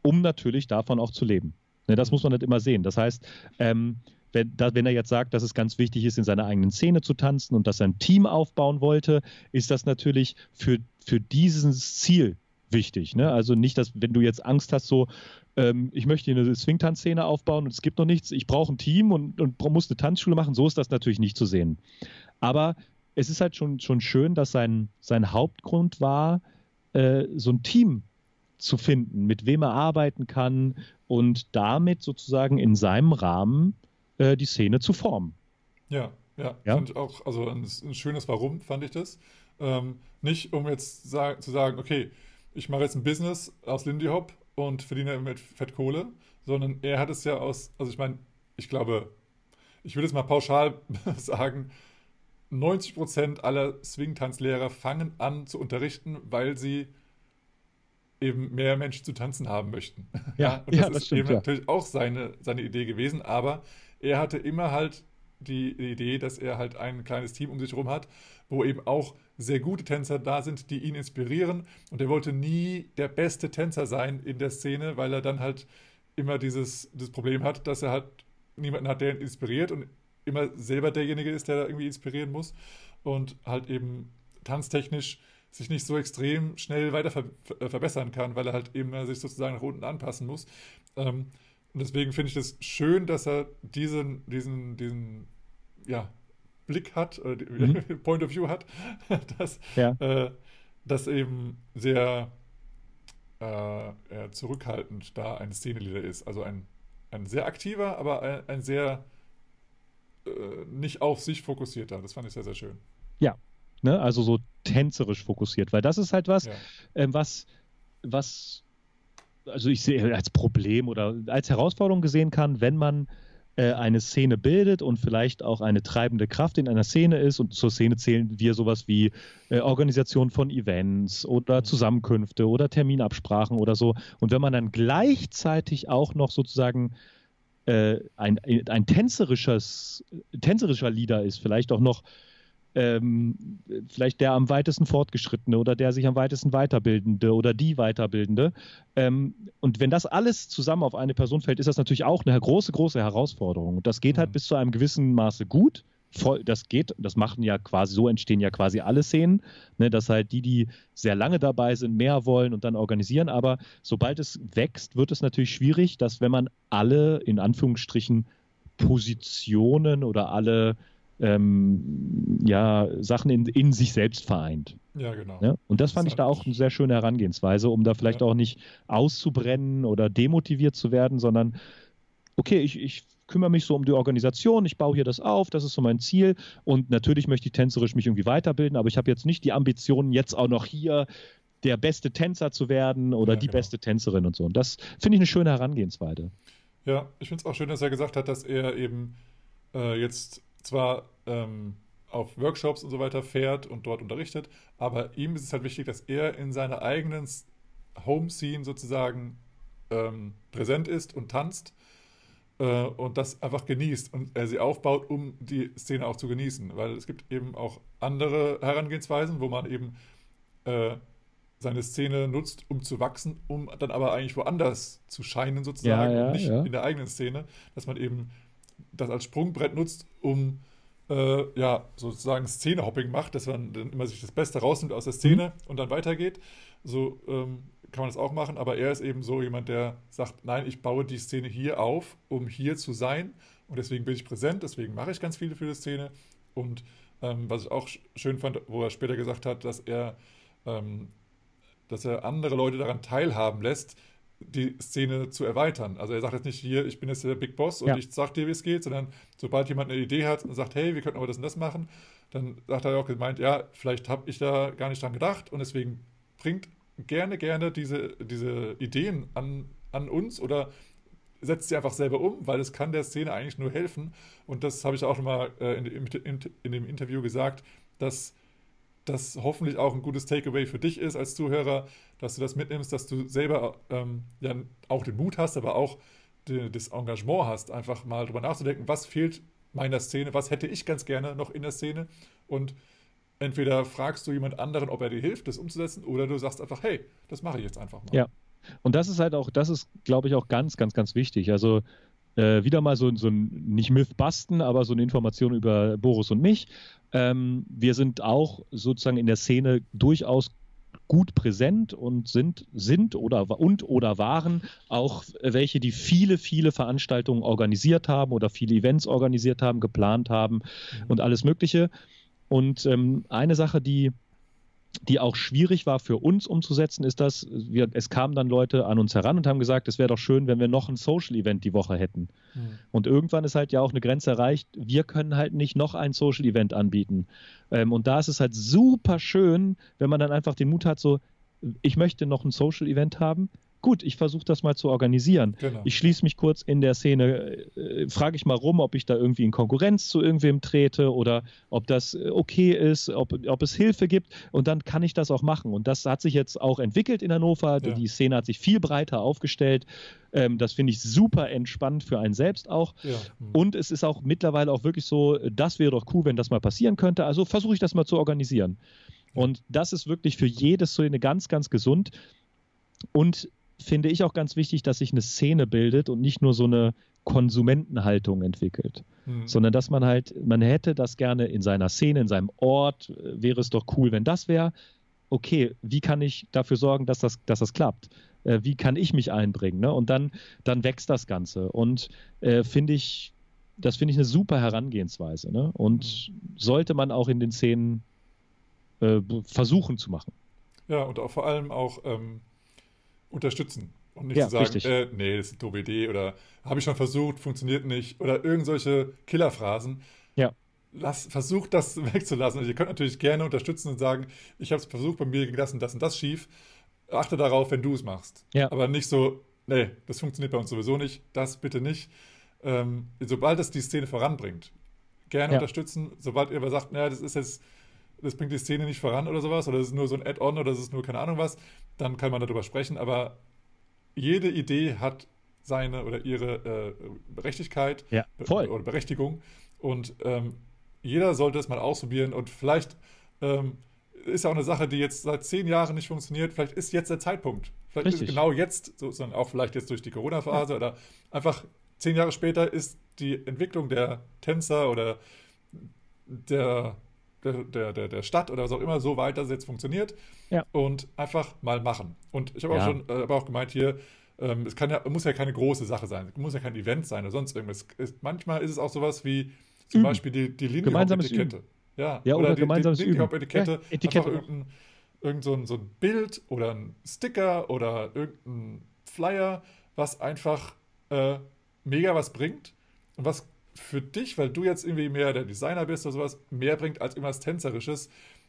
um natürlich davon auch zu leben. Ne, das muss man nicht immer sehen. Das heißt, ähm, wenn, da, wenn, er jetzt sagt, dass es ganz wichtig ist, in seiner eigenen Szene zu tanzen und dass er ein Team aufbauen wollte, ist das natürlich für, für dieses Ziel wichtig. Ne? Also nicht, dass wenn du jetzt Angst hast, so, ähm, ich möchte eine Swing-Tanzszene aufbauen und es gibt noch nichts, ich brauche ein Team und, und muss eine Tanzschule machen, so ist das natürlich nicht zu sehen. Aber es ist halt schon, schon schön, dass sein, sein Hauptgrund war, äh, so ein Team zu finden, mit wem er arbeiten kann und damit sozusagen in seinem Rahmen äh, die Szene zu formen. Ja, ja, ja? fand ich auch, also ein, ein, schönes Warum fand ich das. Ähm, nicht um jetzt sag, zu sagen, okay, ich mache jetzt ein Business aus Lindy Hop und verdiene mit Fettkohle, sondern er hat es ja aus, also ich meine, ich glaube, ich würde es mal pauschal sagen, 90% aller Swing-Tanzlehrer fangen an zu unterrichten, weil sie eben mehr Menschen zu tanzen haben möchten. Ja, und das ja, das ist stimmt, eben ja. natürlich auch seine, seine Idee gewesen, aber er hatte immer halt die, Idee, dass er halt ein kleines Team um sich herum hat, wo eben auch sehr gute Tänzer da sind, die ihn inspirieren. Und er wollte nie der beste Tänzer sein in der Szene, weil er dann halt immer dieses, das Problem hat, dass er halt niemanden hat, der ihn inspiriert und immer selber derjenige ist, der da irgendwie inspirieren muss und halt eben tanztechnisch sich nicht so extrem schnell weiter ver verbessern kann, weil er halt eben äh, sich sozusagen nach unten anpassen muss. Ähm, und deswegen finde ich es das schön, dass er diesen, diesen, diesen, ja, Blick hat, äh, mhm. Point of View hat, dass ja. äh, das eben sehr, äh, zurückhaltend da ein Szeneleader ist. Also ein, ein sehr aktiver, aber ein, ein sehr nicht auf sich fokussierter. Das fand ich sehr, sehr schön. Ja, ne? also so tänzerisch fokussiert, weil das ist halt was, ja. ähm, was, was, also ich sehe als Problem oder als Herausforderung gesehen kann, wenn man äh, eine Szene bildet und vielleicht auch eine treibende Kraft in einer Szene ist. Und zur Szene zählen wir sowas wie äh, Organisation von Events oder Zusammenkünfte oder Terminabsprachen oder so. Und wenn man dann gleichzeitig auch noch sozusagen äh, ein, ein tänzerisches, tänzerischer Leader ist, vielleicht auch noch ähm, vielleicht der am weitesten fortgeschrittene oder der sich am weitesten weiterbildende oder die Weiterbildende. Ähm, und wenn das alles zusammen auf eine Person fällt, ist das natürlich auch eine große, große Herausforderung. Und das geht halt mhm. bis zu einem gewissen Maße gut. Voll, das geht, das machen ja quasi, so entstehen ja quasi alle Szenen, ne, dass halt die, die sehr lange dabei sind, mehr wollen und dann organisieren. Aber sobald es wächst, wird es natürlich schwierig, dass wenn man alle, in Anführungsstrichen, Positionen oder alle ähm, ja, Sachen in, in sich selbst vereint. Ja, genau. Ja? Und das, das fand ich da auch eine sehr schöne Herangehensweise, um da vielleicht ja. auch nicht auszubrennen oder demotiviert zu werden, sondern okay, ich, ich kümmere mich so um die Organisation, ich baue hier das auf, das ist so mein Ziel und natürlich möchte ich tänzerisch mich irgendwie weiterbilden, aber ich habe jetzt nicht die Ambitionen, jetzt auch noch hier der beste Tänzer zu werden oder ja, die genau. beste Tänzerin und so. Und das finde ich eine schöne Herangehensweise. Ja, ich finde es auch schön, dass er gesagt hat, dass er eben äh, jetzt zwar ähm, auf Workshops und so weiter fährt und dort unterrichtet, aber ihm ist es halt wichtig, dass er in seiner eigenen Home-Scene sozusagen ähm, präsent ist und tanzt äh, und das einfach genießt und er sie aufbaut, um die Szene auch zu genießen. Weil es gibt eben auch andere Herangehensweisen, wo man eben äh, seine Szene nutzt, um zu wachsen, um dann aber eigentlich woanders zu scheinen sozusagen ja, ja, nicht ja. in der eigenen Szene, dass man eben das als Sprungbrett nutzt, um äh, ja, sozusagen Szenehopping macht, dass man dann immer sich das Beste rausnimmt aus der Szene mhm. und dann weitergeht. So ähm, kann man das auch machen, aber er ist eben so jemand, der sagt, nein, ich baue die Szene hier auf, um hier zu sein und deswegen bin ich präsent, deswegen mache ich ganz viele für die Szene und ähm, was ich auch schön fand, wo er später gesagt hat, dass er, ähm, dass er andere Leute daran teilhaben lässt, die Szene zu erweitern. Also er sagt jetzt nicht hier, ich bin jetzt der Big Boss und ja. ich sag dir, wie es geht, sondern sobald jemand eine Idee hat und sagt, hey, wir könnten aber das und das machen, dann sagt er auch gemeint, ja, vielleicht habe ich da gar nicht dran gedacht und deswegen bringt gerne, gerne diese, diese Ideen an, an uns oder setzt sie einfach selber um, weil es kann der Szene eigentlich nur helfen. Und das habe ich auch schon mal äh, in, in, in, dem Interview gesagt, dass das hoffentlich auch ein gutes Takeaway für dich ist als Zuhörer, dass du das mitnimmst, dass du selber ähm, ja auch den Mut hast, aber auch die, das Engagement hast, einfach mal drüber nachzudenken, was fehlt meiner Szene, was hätte ich ganz gerne noch in der Szene und entweder fragst du jemand anderen, ob er dir hilft, das umzusetzen, oder du sagst einfach, hey, das mache ich jetzt einfach mal. Ja. Und das ist halt auch, das ist, glaube ich, auch ganz, ganz, ganz wichtig. Also äh, wieder mal so, so ein, nicht Mythbusten, aber so eine Information über Boris und mich. Ähm, wir sind auch sozusagen in der Szene durchaus gut präsent und sind, sind oder und oder waren auch welche, die viele, viele Veranstaltungen organisiert haben oder viele Events organisiert haben, geplant haben mhm. und alles Mögliche. Und ähm, eine Sache, die die auch schwierig war für uns umzusetzen, ist, dass wir, es kamen dann Leute an uns heran und haben gesagt, es wäre doch schön, wenn wir noch ein Social-Event die Woche hätten. Mhm. Und irgendwann ist halt ja auch eine Grenze erreicht, wir können halt nicht noch ein Social-Event anbieten. Ähm, und da ist es halt super schön, wenn man dann einfach den Mut hat, so, ich möchte noch ein Social-Event haben, gut, ich versuche das mal zu organisieren. Genau. Ich schließe mich kurz in der Szene, äh, frage ich mal rum, ob ich da irgendwie in Konkurrenz zu irgendwem trete oder ob das äh, okay ist, ob, ob es Hilfe gibt und dann kann ich das auch machen. Und das hat sich jetzt auch entwickelt in Hannover. Ja. Die Szene hat sich viel breiter aufgestellt. Ähm, das finde ich super entspannt für einen selbst auch. Ja. Mhm. Und es ist auch mittlerweile auch wirklich so, das wäre doch cool, wenn das mal passieren könnte. Also versuche ich das mal zu organisieren. Und das ist wirklich für jede Szene ganz, ganz gesund. Und finde ich auch ganz wichtig, dass sich eine Szene bildet und nicht nur so eine Konsumentenhaltung entwickelt, mhm. sondern dass man halt, man hätte das gerne in seiner Szene, in seinem Ort, äh, wäre es doch cool, wenn das wäre. Okay, wie kann ich dafür sorgen, dass das, dass das klappt? Äh, wie kann ich mich einbringen? Ne? Und dann, dann wächst das Ganze. Und äh, finde ich, das finde ich eine super Herangehensweise. Ne? Und mhm. sollte man auch in den Szenen äh, versuchen zu machen. Ja, und auch vor allem auch ähm unterstützen. Und nicht ja, zu sagen, äh, nee, das ist eine doofe Idee oder habe ich schon versucht, funktioniert nicht oder irgendwelche Killerphrasen. Ja. Lass, versucht das wegzulassen. Also ihr könnt natürlich gerne unterstützen und sagen, ich habe es versucht, bei mir ging das und das und das schief. Achte darauf, wenn du es machst. Ja. Aber nicht so, nee, das funktioniert bei uns sowieso nicht, das bitte nicht. Ähm, sobald es die Szene voranbringt, gerne ja. unterstützen. Sobald ihr aber sagt, naja, das ist jetzt, das bringt die Szene nicht voran oder sowas, oder das ist nur so ein Add-on oder das ist nur keine Ahnung was, dann kann man darüber sprechen. Aber jede Idee hat seine oder ihre äh, Berechtigkeit ja, voll. oder Berechtigung. Und ähm, jeder sollte es mal ausprobieren und vielleicht ähm, ist ja auch eine Sache, die jetzt seit zehn Jahren nicht funktioniert. Vielleicht ist jetzt der Zeitpunkt. Vielleicht Richtig. ist genau jetzt, sozusagen auch vielleicht jetzt durch die Corona-Phase ja. oder einfach zehn Jahre später ist die Entwicklung der Tänzer oder der, der, der, der, Stadt oder was auch immer so weit, dass es jetzt funktioniert. Ja. Und einfach mal machen. Und ich habe ja. auch schon äh, aber auch gemeint hier, ähm, es kann ja, muss ja keine große Sache sein. Es muss ja kein Event sein oder sonst irgendwas. Es, manchmal ist es auch sowas wie zum Üben. Beispiel die, die Lindy-Hop-Etikette. Ja, ja, oder, oder die, gemeinsames die Lindy-Hop-Etikette. Ja, Etikette. Einfach irgendein, irgend so, ein, so ein Bild oder ein Sticker oder irgendein Flyer, was einfach äh, mega was bringt und was für dich, weil du jetzt irgendwie mehr der Designer bist oder sowas, mehr bringt als irgendwas Tänzerisches.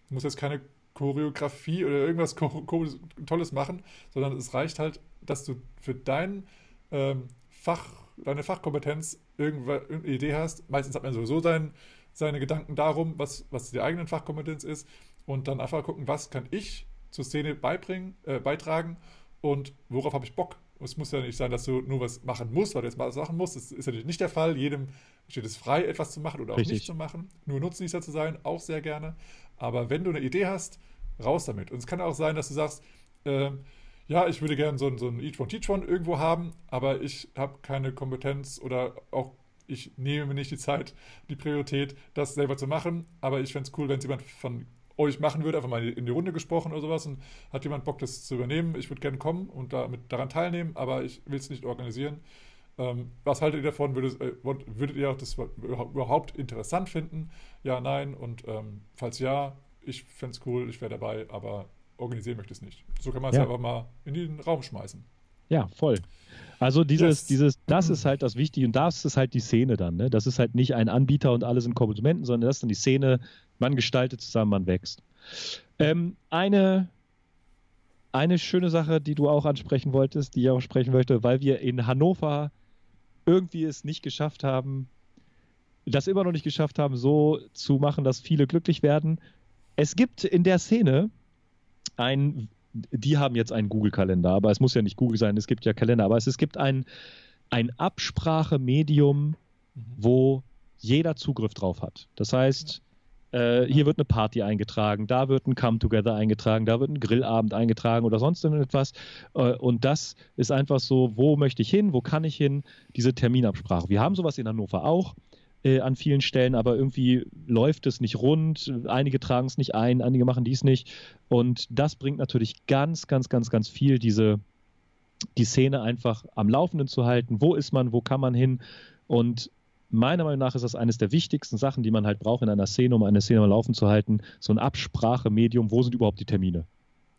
Du musst jetzt keine Choreografie oder irgendwas Tolles machen, sondern es reicht halt, dass du für dein ähm, Fach, deine Fachkompetenz irgendeine Idee hast. Meistens hat man sowieso sein, seine Gedanken darum, was, was die eigene Fachkompetenz ist und dann einfach gucken, was kann ich zur Szene beibringen, äh, beitragen und worauf habe ich Bock es muss ja nicht sein, dass du nur was machen musst, weil du jetzt mal was machen musst. Das ist natürlich nicht der Fall. Jedem steht es frei, etwas zu machen oder auch Richtig. nicht zu machen. Nur Nutznießer zu sein, auch sehr gerne. Aber wenn du eine Idee hast, raus damit. Und es kann auch sein, dass du sagst, äh, ja, ich würde gerne so, ein, so ein Each One Teach One irgendwo haben, aber ich habe keine Kompetenz oder auch ich nehme mir nicht die Zeit, die Priorität, das selber zu machen. Aber ich fände es cool, wenn es jemand von euch machen würde, einfach mal in die Runde gesprochen oder sowas und hat jemand Bock, das zu übernehmen? Ich würde gerne kommen und damit daran teilnehmen, aber ich will es nicht organisieren. Ähm, was haltet ihr davon? Würdet, äh, würdet ihr das überhaupt interessant finden? Ja, nein. Und ähm, falls ja, ich fände es cool, ich wäre dabei, aber organisieren möchte ich es nicht. So kann man es ja. einfach mal in den Raum schmeißen. Ja, voll. Also dieses, yes. dieses, das ist halt das Wichtige und das ist halt die Szene dann. Ne? Das ist halt nicht ein Anbieter und alle sind Konsumenten, sondern das ist dann die Szene, man gestaltet zusammen, man wächst. Ähm, eine, eine schöne Sache, die du auch ansprechen wolltest, die ich auch sprechen möchte, weil wir in Hannover irgendwie es nicht geschafft haben, das immer noch nicht geschafft haben, so zu machen, dass viele glücklich werden. Es gibt in der Szene ein, die haben jetzt einen Google-Kalender, aber es muss ja nicht Google sein, es gibt ja Kalender, aber es, es gibt ein, ein Absprachemedium, mhm. wo jeder Zugriff drauf hat. Das heißt, äh, hier wird eine Party eingetragen, da wird ein Come-Together eingetragen, da wird ein Grillabend eingetragen oder sonst irgendetwas. Äh, und das ist einfach so, wo möchte ich hin, wo kann ich hin, diese Terminabsprache. Wir haben sowas in Hannover auch äh, an vielen Stellen, aber irgendwie läuft es nicht rund. Einige tragen es nicht ein, einige machen dies nicht. Und das bringt natürlich ganz, ganz, ganz, ganz viel, diese, die Szene einfach am Laufenden zu halten. Wo ist man, wo kann man hin? Und meiner Meinung nach ist das eines der wichtigsten Sachen, die man halt braucht in einer Szene, um eine Szene mal laufen zu halten. So ein Absprachemedium, wo sind überhaupt die Termine?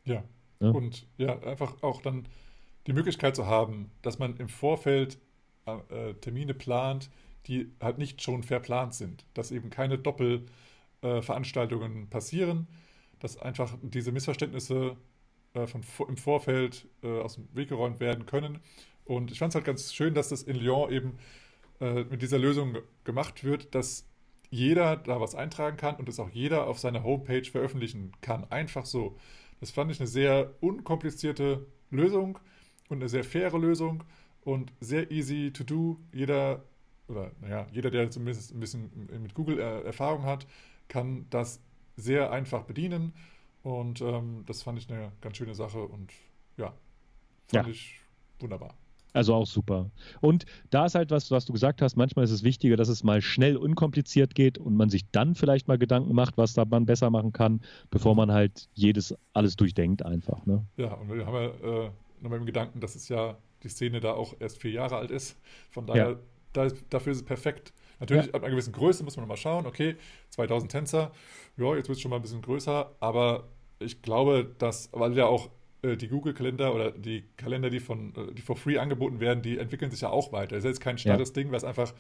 Ja. ja. Und ja, einfach auch dann die Möglichkeit zu haben, dass man im Vorfeld äh, Termine plant, die halt nicht schon verplant sind. Dass eben keine Doppelveranstaltungen äh, passieren, dass einfach diese Missverständnisse äh, von, im Vorfeld äh, aus dem Weg geräumt werden können. Und ich fand es halt ganz schön, dass das in Lyon eben äh, mit dieser Lösung gemacht wird, dass jeder da was eintragen kann und es auch jeder auf seiner Homepage veröffentlichen kann. Einfach so. Das fand ich eine sehr unkomplizierte Lösung und eine sehr faire Lösung und sehr easy to do. Jeder, oder naja, jeder, der zumindest ein bisschen mit Google äh, Erfahrung hat, kann das sehr einfach bedienen. Und ähm, das fand ich eine ganz schöne Sache und ja, fand ja. ich wunderbar. Also auch super. Und da ist halt was, was du gesagt hast, manchmal ist es wichtiger, dass es mal schnell unkompliziert geht und man sich dann vielleicht mal Gedanken macht, was da man besser machen kann, bevor man halt jedes alles durchdenkt einfach. Ne? Ja, und wir haben ja äh, nochmal im Gedanken, dass es ja die Szene da auch erst vier Jahre alt ist. Von daher, ja. Dafür ist es perfekt. Natürlich, ja. ab einer gewissen Größe muss man mal schauen, okay, 2000 Tänzer, ja, jetzt wird es schon mal ein bisschen größer, aber ich glaube, dass, weil ja auch äh, die Google-Kalender oder die Kalender, die von, äh, die for free angeboten werden, die entwickeln sich ja auch weiter. Das ist jetzt kein starres ja. Ding, was einfach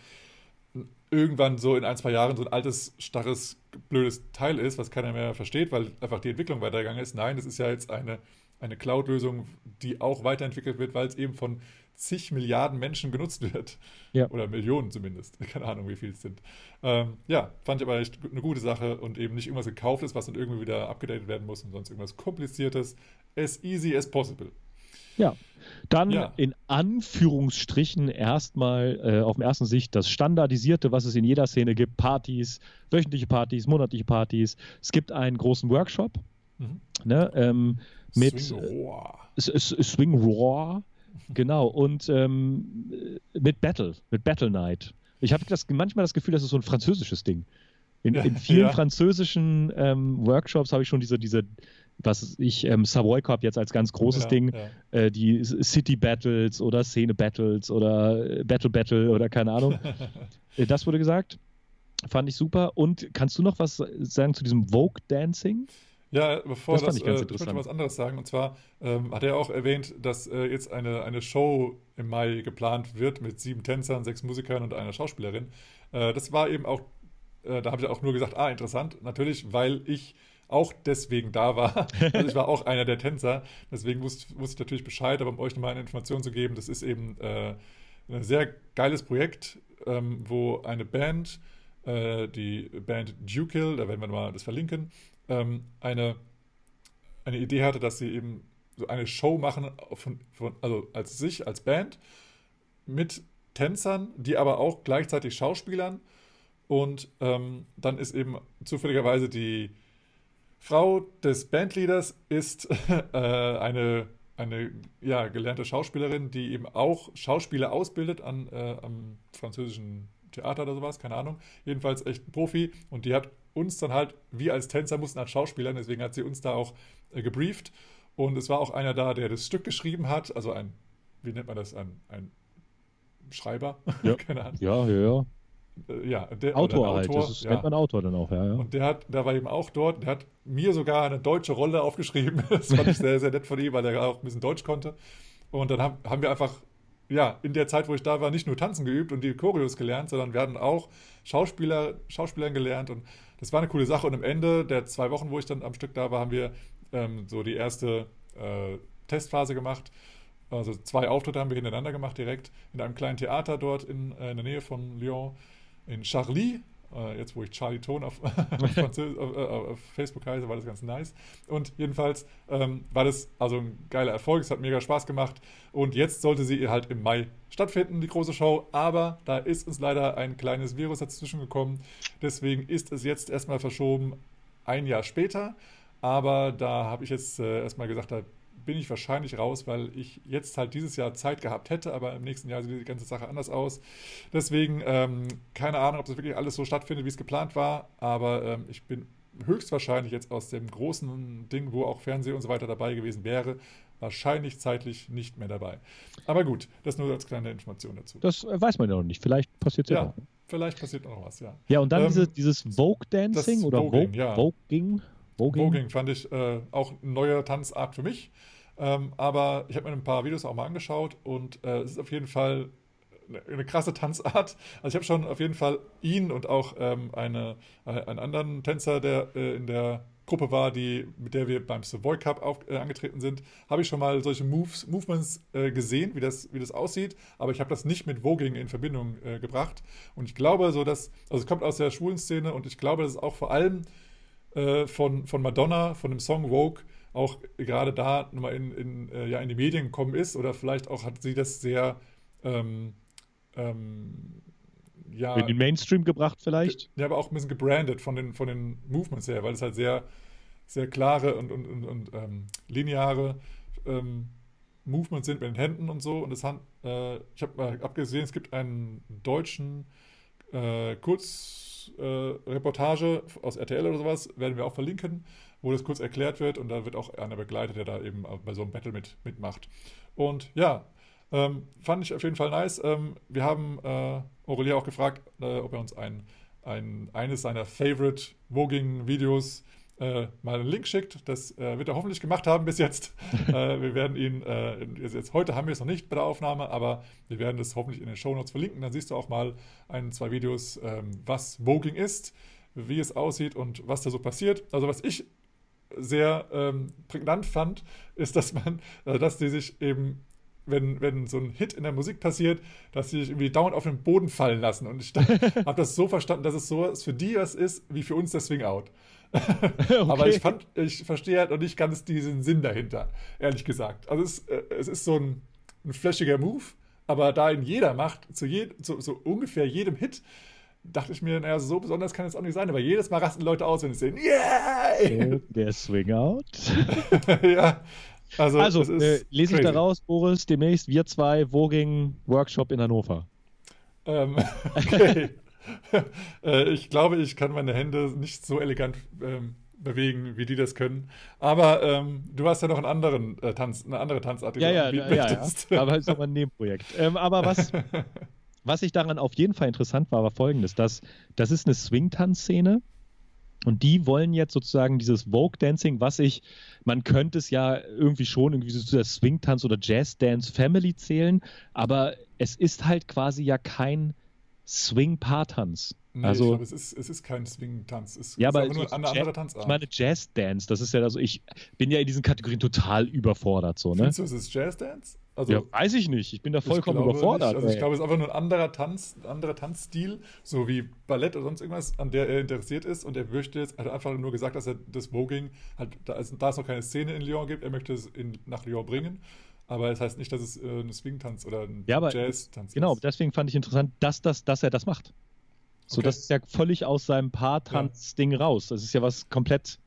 irgendwann so in ein, zwei Jahren so ein altes, starres, blödes Teil ist, was keiner mehr versteht, weil einfach die Entwicklung weitergegangen ist. Nein, das ist ja jetzt eine, eine Cloud-Lösung, die auch weiterentwickelt wird, weil es eben von zig Milliarden Menschen genutzt wird. Ja. Oder Millionen zumindest. Keine Ahnung, wie viel es sind. Ähm, ja, fand ich aber echt eine gute Sache und eben nicht irgendwas gekauft ist, was dann irgendwie wieder abgedatet werden muss und sonst irgendwas Kompliziertes. As easy as possible. Ja, dann ja. in Anführungsstrichen erstmal äh, auf dem ersten Sicht das Standardisierte, was es in jeder Szene gibt: Partys, wöchentliche Partys, monatliche Partys. Es gibt einen großen Workshop mhm. ne, ähm, mit Swing Raw. Äh, Swing Raw Genau, und ähm, mit Battle, mit Battle Night. Ich habe das, manchmal das Gefühl, das ist so ein französisches Ding. In, in vielen ja. französischen ähm, Workshops habe ich schon diese, diese was ich, ähm, Savoy Cup jetzt als ganz großes ja, Ding, ja. Äh, die City Battles oder Szene Battles oder äh, Battle Battle oder keine Ahnung. Äh, das wurde gesagt. Fand ich super. Und kannst du noch was sagen zu diesem Vogue Dancing? Ja, bevor das, das ich, ganz äh, ich möchte was anderes sagen. Und zwar ähm, hat er auch erwähnt, dass äh, jetzt eine, eine Show im Mai geplant wird mit sieben Tänzern, sechs Musikern und einer Schauspielerin. Äh, das war eben auch, äh, da habe ich auch nur gesagt, ah, interessant. Natürlich, weil ich auch deswegen da war. Also ich war auch einer der Tänzer. Deswegen wusste, wusste ich natürlich Bescheid, aber um euch nochmal eine Information zu geben, das ist eben äh, ein sehr geiles Projekt, ähm, wo eine Band, äh, die Band Dukill, da werden wir mal das verlinken, ähm, eine, eine Idee hatte, dass sie eben so eine Show machen, von, von, also als sich, als Band, mit Tänzern, die aber auch gleichzeitig Schauspielern. Und ähm, dann ist eben zufälligerweise die Frau des Bandleaders ist äh, eine, eine ja, gelernte Schauspielerin, die eben auch Schauspieler ausbildet an, äh, am französischen Theater oder sowas, keine Ahnung. Jedenfalls echt ein Profi und die hat uns dann halt, wir als Tänzer mussten als Schauspieler, deswegen hat sie uns da auch äh, gebrieft. Und es war auch einer da, der das Stück geschrieben hat, also ein, wie nennt man das, ein, ein Schreiber? Ja. Keine Ahnung. Ja, ja, ja. Äh, ja, der, Autor halt, Autor, das ja. nennt man Autor dann auch, ja, ja. Und der hat, der war eben auch dort, der hat mir sogar eine deutsche Rolle aufgeschrieben. Das fand ich sehr, sehr nett von ihm, weil er auch ein bisschen Deutsch konnte. Und dann haben, haben wir einfach ja, in der Zeit, wo ich da war, nicht nur tanzen geübt und die Choreos gelernt, sondern wir hatten auch Schauspieler, Schauspielern gelernt und das war eine coole Sache. Und am Ende der zwei Wochen, wo ich dann am Stück da war, haben wir ähm, so die erste äh, Testphase gemacht. Also zwei Auftritte haben wir hintereinander gemacht, direkt in einem kleinen Theater dort in, äh, in der Nähe von Lyon, in Charlie. Äh, jetzt, wo ich Charlie Ton auf, auf, äh, auf, Facebook heiße, war das ganz nice. Und jedenfalls ähm, war das also ein geiler Erfolg. Es hat mega Spaß gemacht. Und jetzt sollte sie halt im Mai stattfinden, die große Show. Aber da ist uns leider ein kleines Virus dazwischen gekommen. Deswegen ist es jetzt erstmal verschoben, ein Jahr später. Aber da habe ich jetzt äh, erstmal gesagt, da bin ich wahrscheinlich raus, weil ich jetzt halt dieses Jahr Zeit gehabt hätte, aber im nächsten Jahr sieht die ganze Sache anders aus. Deswegen, ähm, keine Ahnung, ob das wirklich alles so stattfindet, wie es geplant war, aber ähm, ich bin höchstwahrscheinlich jetzt aus dem großen Ding, wo auch Fernsehen und so weiter dabei gewesen wäre, wahrscheinlich zeitlich nicht mehr dabei. Aber gut, das nur als kleine Information dazu. Das äh, weiß man ja noch nicht. Vielleicht passiert ja, ja Vielleicht passiert noch was, ja. Ja, und dann ähm, dieses, dieses Vogue-Dancing oder Voging, Vogue, ja. Voging. Voging. Voging fand ich äh, auch eine neue Tanzart für mich. Ähm, aber ich habe mir ein paar Videos auch mal angeschaut und äh, es ist auf jeden Fall eine, eine krasse Tanzart. Also ich habe schon auf jeden Fall ihn und auch ähm, eine, äh, einen anderen Tänzer, der äh, in der Gruppe war, die, mit der wir beim Savoy Cup auf, äh, angetreten sind, habe ich schon mal solche Moves, Movements äh, gesehen, wie das, wie das aussieht, aber ich habe das nicht mit Voging in Verbindung äh, gebracht. Und ich glaube so, dass, also es kommt aus der schwulen Szene und ich glaube, dass es auch vor allem äh, von, von Madonna, von dem Song Vogue, auch gerade da nochmal in, in, äh, ja, in die Medien gekommen ist oder vielleicht auch hat sie das sehr ähm, ähm, ja, in den Mainstream gebracht vielleicht. Ja, aber auch ein bisschen gebrandet von den, von den Movements her, weil es halt sehr, sehr klare und, und, und, und ähm, lineare ähm, Movements sind mit den Händen und so. Und das hat, äh, ich habe mal abgesehen, es gibt einen deutschen äh, Kurzreportage äh, aus RTL oder sowas, werden wir auch verlinken wo das kurz erklärt wird und da wird auch einer begleitet, der da eben bei so einem Battle mit, mitmacht. Und ja, ähm, fand ich auf jeden Fall nice. Ähm, wir haben äh, Aurelia auch gefragt, äh, ob er uns ein, ein, eines seiner Favorite Voging-Videos äh, mal einen Link schickt. Das äh, wird er hoffentlich gemacht haben bis jetzt. äh, wir werden ihn, äh, jetzt, heute haben wir es noch nicht bei der Aufnahme, aber wir werden es hoffentlich in den Show Notes verlinken. Dann siehst du auch mal ein, zwei Videos, ähm, was Voging ist, wie es aussieht und was da so passiert. Also was ich sehr ähm, prägnant fand, ist, dass man, äh, dass die sich eben wenn, wenn so ein Hit in der Musik passiert, dass sie sich irgendwie dauernd auf den Boden fallen lassen. Und ich habe das so verstanden, dass es so für die was ist, wie für uns der Swing Out. okay. Aber ich fand, ich verstehe halt noch nicht ganz diesen Sinn dahinter, ehrlich gesagt. Also es, äh, es ist so ein, ein flashiger Move, aber da ihn jeder macht, zu, je, zu so ungefähr jedem Hit, dachte ich mir, naja, so besonders kann es auch nicht sein, aber jedes Mal rasten Leute aus, wenn sie sehen, yeah! Der Swing Out. ja, also, also äh, lese ich daraus, Boris, demnächst wir zwei Voging Workshop in Hannover. Ähm, okay. äh, ich glaube, ich kann meine Hände nicht so elegant ähm, bewegen, wie die das können. Aber ähm, du hast ja noch einen anderen äh, Tanz, eine andere Tanzart, die ja, du ja, ja, ja, ja. Aber ist aber ein Nebenprojekt. Ähm, aber was, was ich daran auf jeden Fall interessant war, war folgendes: dass, Das ist eine Swing-Tanzszene. Und die wollen jetzt sozusagen dieses Vogue-Dancing, was ich, man könnte es ja irgendwie schon irgendwie so zu der Swing-Tanz oder Jazz-Dance-Family zählen, aber es ist halt quasi ja kein Swing-Paartanz. Nee, also, ich glaube, es ist, es ist kein Swing-Tanz. Es ja, ist aber nur eine andere Tanzart. Ich meine Jazz-Dance, das ist ja, also ich bin ja in diesen Kategorien total überfordert. So, ne? Findest du, es ist Jazz-Dance? Also, ja, weiß ich nicht. Ich bin da vollkommen überfordert. Also ich glaube, es ist einfach nur ein anderer Tanz, ein anderer Tanzstil, so wie Ballett oder sonst irgendwas, an der er interessiert ist. Und er möchte jetzt, hat einfach nur gesagt, dass er das Voging, halt, da, es, da es noch keine Szene in Lyon gibt, er möchte es in, nach Lyon bringen. Aber es das heißt nicht, dass es äh, ein Swing-Tanz oder ein ja, Jazz-Tanz genau, ist. Genau, deswegen fand ich interessant, dass, das, dass er das macht. So, okay. das ist ja völlig aus seinem Paar-Tanz-Ding ja. raus. Das ist ja was komplett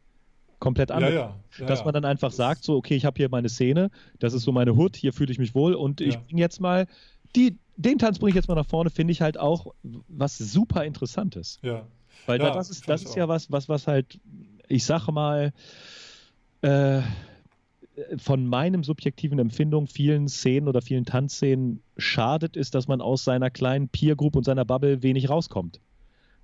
komplett anders. Ja, ja, dass man dann einfach sagt, so, okay, ich habe hier meine Szene, das ist so meine Hut, hier fühle ich mich wohl und ich bringe jetzt mal, die, den Tanz bringe ich jetzt mal nach vorne, finde ich halt auch was super Interessantes. Ja. Weil das ist, das ist ja was, was, was halt, ich sage mal, äh, von meinem subjektiven Empfindung vielen Szenen oder vielen Tanzszenen schadet, ist, dass man aus seiner kleinen Peer Group und seiner Bubble wenig rauskommt.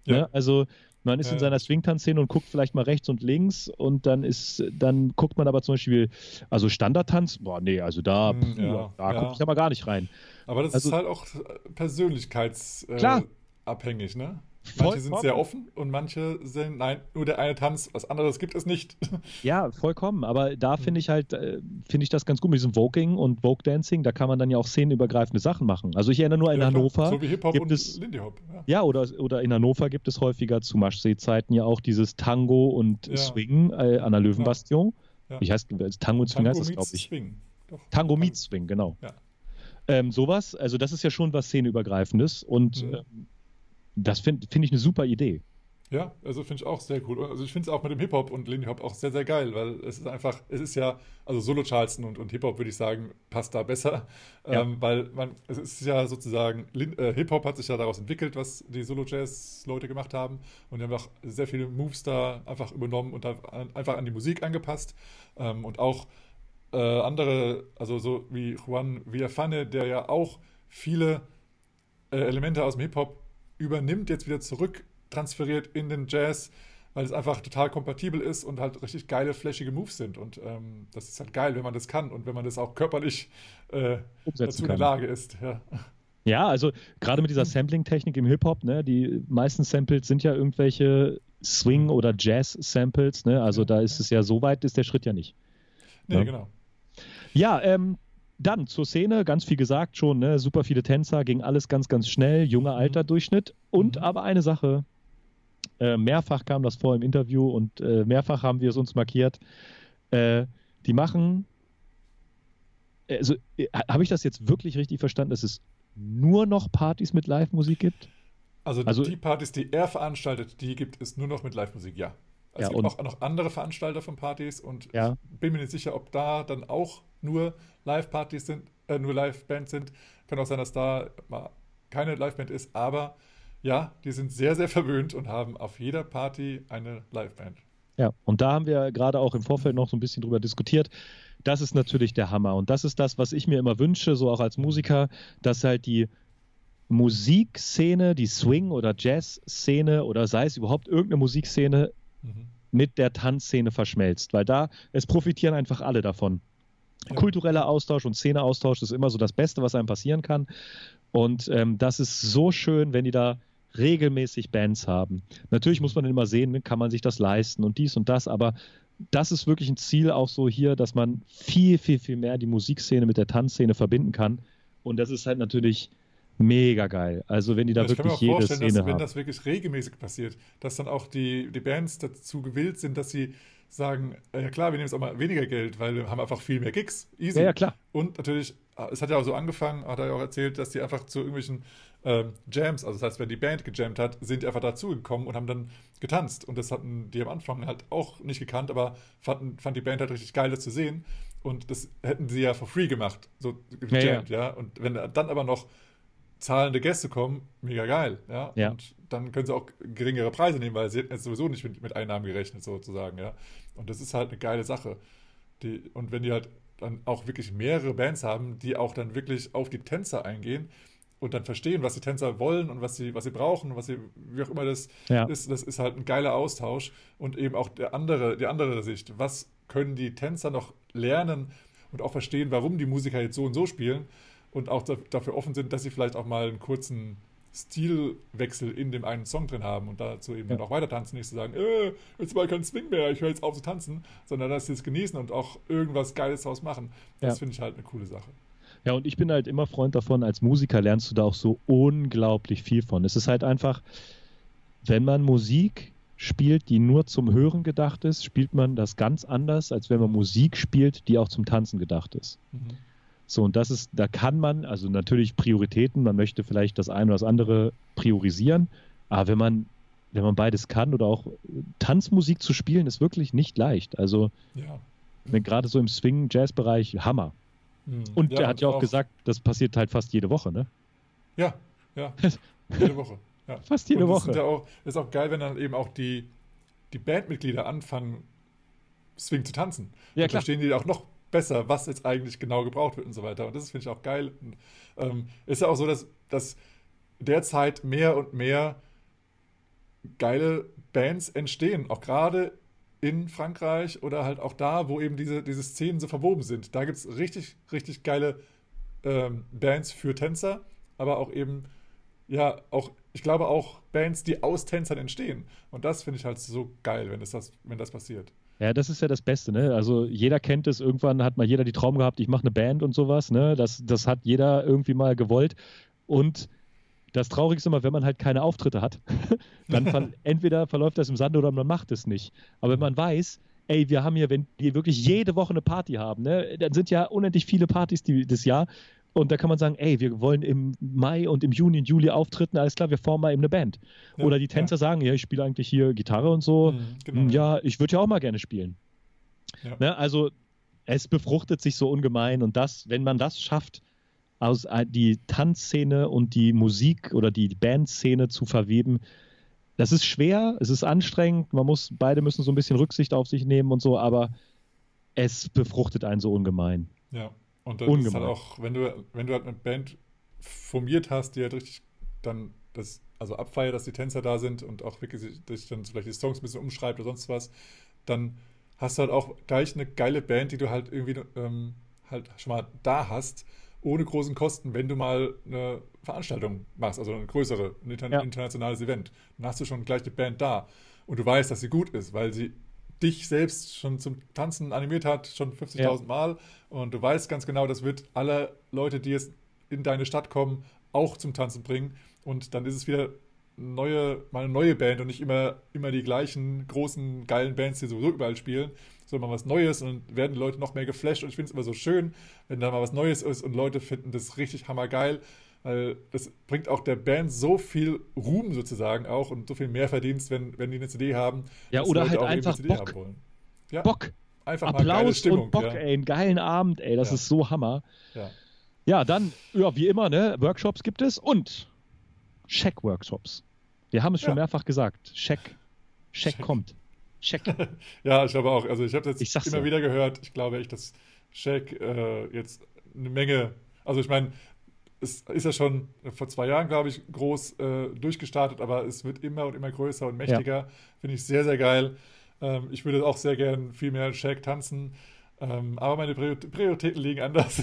Ja. Ne? Also man ist in seiner Swing-Tanz-Szene und guckt vielleicht mal rechts und links und dann ist, dann guckt man aber zum Beispiel, also Standardtanz, boah, nee, also da, pff, ja, da ja. gucke ich aber gar nicht rein. Aber das also, ist halt auch persönlichkeitsabhängig, äh, ne? Manche sind sehr offen und manche sind, nein, nur der eine Tanz, was anderes gibt es nicht. Ja, vollkommen. Aber da hm. finde ich halt, äh, finde ich das ganz gut mit diesem Voging und Vogue Dancing. Da kann man dann ja auch szenenübergreifende Sachen machen. Also ich erinnere nur in ja, Hannover. So wie Hip-Hop und es, Lindy Hop. Ja, ja oder, oder in Hannover gibt es häufiger zu Maschsee-Zeiten ja auch dieses Tango und ja. Swing äh, an der Löwenbastion. Ja. Wie heißt Tango und Swing Tango heißt das, glaube ich. Swing. Doch. Tango meets Swing, genau. Ja. Ähm, sowas, also das ist ja schon was Szeneübergreifendes und mhm. ähm, das finde find ich eine super Idee. Ja, also finde ich auch sehr cool. Also ich finde es auch mit dem Hip-Hop und Lindy Hop auch sehr, sehr geil, weil es ist einfach, es ist ja, also Solo Charleston und, und Hip-Hop würde ich sagen, passt da besser. Ja. Ähm, weil man, es ist ja sozusagen, äh, Hip-Hop hat sich ja daraus entwickelt, was die Solo-Jazz-Leute gemacht haben. Und die haben auch sehr viele Moves da einfach übernommen und einfach an die Musik angepasst. Ähm, und auch äh, andere, also so wie Juan Villafane, der ja auch viele äh, Elemente aus dem Hip-Hop übernimmt, jetzt wieder zurück transferiert in den Jazz, weil es einfach total kompatibel ist und halt richtig geile, flashige Moves sind. Und ähm, das ist halt geil, wenn man das kann und wenn man das auch körperlich äh, dazu in der Lage ist. Ja. Ja, also gerade mit dieser Sampling-Technik im Hip-Hop, ne, die meisten Samples sind ja irgendwelche Swing- oder Jazz-Samples, ne? Also ja, da ist es ja so weit, ist der Schritt ja nicht. Nee, ja. genau. Ja, ähm, dann zur Szene, ganz viel gesagt schon, ne? super viele Tänzer, ging alles ganz, ganz schnell, junger mhm. Alterdurchschnitt. Und mhm. aber eine Sache, äh, mehrfach kam das vor im Interview und äh, mehrfach haben wir es uns markiert. Äh, die machen, also äh, habe ich das jetzt wirklich richtig verstanden, dass es nur noch Partys mit Live-Musik gibt? Also, also, die Partys, die er veranstaltet, die gibt es nur noch mit Live-Musik, ja. Also ja, es gibt auch noch andere Veranstalter von Partys und ja. ich bin mir nicht sicher, ob da dann auch nur Live-Partys sind, äh, nur Live-Bands sind. Kann auch sein, dass da mal keine Live-Band ist, aber ja, die sind sehr, sehr verwöhnt und haben auf jeder Party eine Live-Band. Ja, und da haben wir gerade auch im Vorfeld noch so ein bisschen drüber diskutiert. Das ist natürlich der Hammer. Und das ist das, was ich mir immer wünsche, so auch als Musiker, dass halt die Musikszene, die Swing- oder Jazz-Szene oder sei es überhaupt irgendeine Musikszene, mhm. mit der Tanzszene verschmelzt, weil da, es profitieren einfach alle davon. Ja. Kultureller Austausch und Szeneaustausch ist immer so das Beste, was einem passieren kann. Und ähm, das ist so schön, wenn die da regelmäßig Bands haben. Natürlich muss man immer sehen, kann man sich das leisten und dies und das, aber das ist wirklich ein Ziel auch so hier, dass man viel, viel, viel mehr die Musikszene mit der Tanzszene verbinden kann. Und das ist halt natürlich mega geil. Also wenn die da ja, wirklich jede Szene dass, haben. Wenn das wirklich regelmäßig passiert, dass dann auch die, die Bands dazu gewillt sind, dass sie sagen, äh, ja klar, wir nehmen jetzt auch mal weniger Geld, weil wir haben einfach viel mehr Gigs. Easy. Ja, ja, klar. Und natürlich, äh, es hat ja auch so angefangen, hat er ja auch erzählt, dass die einfach zu irgendwelchen ähm, Jams, also das heißt, wenn die Band gejammt hat, sind die einfach dazugekommen und haben dann getanzt. Und das hatten die am Anfang halt auch nicht gekannt, aber fanden, fand die Band halt richtig geil, das zu sehen. Und das hätten sie ja for free gemacht, so gejammt, ja, ja. ja. Und wenn dann aber noch zahlende Gäste kommen, mega geil, ja. ja. Und dann können sie auch geringere Preise nehmen, weil sie hätten jetzt sowieso nicht mit, mit Einnahmen gerechnet, sozusagen, ja. Und das ist halt eine geile Sache. Die, und wenn die halt dann auch wirklich mehrere Bands haben, die auch dann wirklich auf die Tänzer eingehen und dann verstehen, was die Tänzer wollen und was sie, was sie brauchen, was sie, wie auch immer das ja. ist, das ist halt ein geiler Austausch und eben auch der andere, die andere Sicht. Was können die Tänzer noch lernen und auch verstehen, warum die Musiker jetzt so und so spielen und auch dafür offen sind, dass sie vielleicht auch mal einen kurzen Stilwechsel in dem einen Song drin haben und dazu eben ja. dann auch weiter tanzen, nicht zu sagen, äh, jetzt mal kein Swing mehr, ich höre jetzt auf zu tanzen, sondern dass sie es genießen und auch irgendwas Geiles daraus machen. Das ja. finde ich halt eine coole Sache. Ja, und ich bin halt immer Freund davon, als Musiker lernst du da auch so unglaublich viel von. Es ist halt einfach, wenn man Musik spielt, die nur zum Hören gedacht ist, spielt man das ganz anders, als wenn man Musik spielt, die auch zum Tanzen gedacht ist. Mhm. So, und das ist, da kann man, also natürlich Prioritäten, man möchte vielleicht das eine oder das andere priorisieren, aber wenn man, wenn man beides kann oder auch Tanzmusik zu spielen, ist wirklich nicht leicht. Also, ja. gerade so im Swing-Jazz-Bereich, Hammer. Mhm. Und ja, er hat ja auch, auch, gesagt, das passiert halt fast jede Woche, ne? Ja, ja. jede Woche. Ja. Fast jede und das Woche. Ja auch, ist auch geil, wenn dann eben auch die, die Bandmitglieder anfangen, Swing zu tanzen. Ja, und klar. verstehen die auch noch besser, was jetzt eigentlich genau gebraucht wird und so weiter. Und das finde ich auch geil. Und, ähm, ist ja auch so, dass, dass derzeit mehr und mehr geile Bands entstehen, auch gerade in Frankreich oder halt auch da, wo eben diese, diese Szenen so verwoben sind. Da gibt es richtig, richtig geile ähm, Bands für Tänzer, aber auch eben, ja, auch, ich glaube auch Bands, die aus Tänzern entstehen. Und das finde ich halt so geil, wenn das, wenn das passiert. Ja, das ist ja das Beste, ne? Also jeder kennt es, irgendwann hat mal jeder die Traum gehabt, ich mache eine Band und sowas, ne? Das, das hat jeder irgendwie mal gewollt. Und das Traurigste ist immer, wenn man halt keine Auftritte hat, dann ver entweder verläuft das im Sand oder man macht es nicht. Aber wenn man weiß, ey, wir haben hier, wenn die wirklich jede Woche eine Party haben, ne, dann sind ja unendlich viele Partys die, das Jahr und da kann man sagen, ey, wir wollen im Mai und im Juni und Juli auftreten, alles klar, wir formen mal eben eine Band. Ja, Oder die Tänzer ja. sagen, ja, ich spiele eigentlich hier Gitarre und so. Mhm, genau, hm, ja, ich würde ja auch mal gerne spielen. Ja. Ne, also es befruchtet sich so ungemein und das, wenn man das schafft, aus äh, die Tanzszene und die Musik oder die Bandszene zu verweben, das ist schwer, es ist anstrengend, man muss, beide müssen so ein bisschen Rücksicht auf sich nehmen und so, aber es befruchtet einen so ungemein. Ja. Und dann ist halt auch, wenn du, wenn du halt eine Band formiert hast, die halt richtig dann das, also abfeiert, dass die Tänzer da sind und auch wirklich sich dann vielleicht die Songs ein bisschen umschreibt oder sonst was, dann hast du halt auch gleich eine geile Band, die du halt irgendwie ähm, halt schon mal da hast, ohne großen Kosten, wenn du mal eine Veranstaltung machst, also eine größere, ein inter ja. internationales Event. Dann hast du schon gleich eine Band da. Und du weißt, dass sie gut ist, weil sie dich selbst schon zum Tanzen animiert hat, schon 50.000 ja. Mal. Und du weißt ganz genau, das wird alle Leute, die jetzt in deine Stadt kommen, auch zum Tanzen bringen. Und dann ist es wieder neue, mal eine neue Band und nicht immer, immer die gleichen großen, geilen Bands, die sowieso überall spielen, sondern mal was Neues und werden die Leute noch mehr geflasht. Und ich finde es immer so schön, wenn da mal was Neues ist und Leute finden das richtig hammergeil. Weil das bringt auch der Band so viel Ruhm sozusagen auch und so viel Mehrverdienst, wenn, wenn die eine CD haben. Ja, oder halt einfach Bock. Ja, Bock. Einfach Applaus mal geile Stimmung, und Bock, ja. ey, einen geilen Abend, ey, das ja. ist so Hammer. Ja. ja, dann, ja, wie immer, ne, Workshops gibt es und Check-Workshops. Wir haben es schon mehrfach gesagt. Check. Check, Check. kommt. Check. ja, ich glaube auch. Also ich habe jetzt immer so. wieder gehört. Ich glaube echt, dass Check äh, jetzt eine Menge. Also ich meine, es ist ja schon vor zwei Jahren, glaube ich, groß äh, durchgestartet, aber es wird immer und immer größer und mächtiger. Ja. Finde ich sehr, sehr geil. Ähm, ich würde auch sehr gern viel mehr Shake tanzen. Ähm, aber meine Prioritäten liegen anders.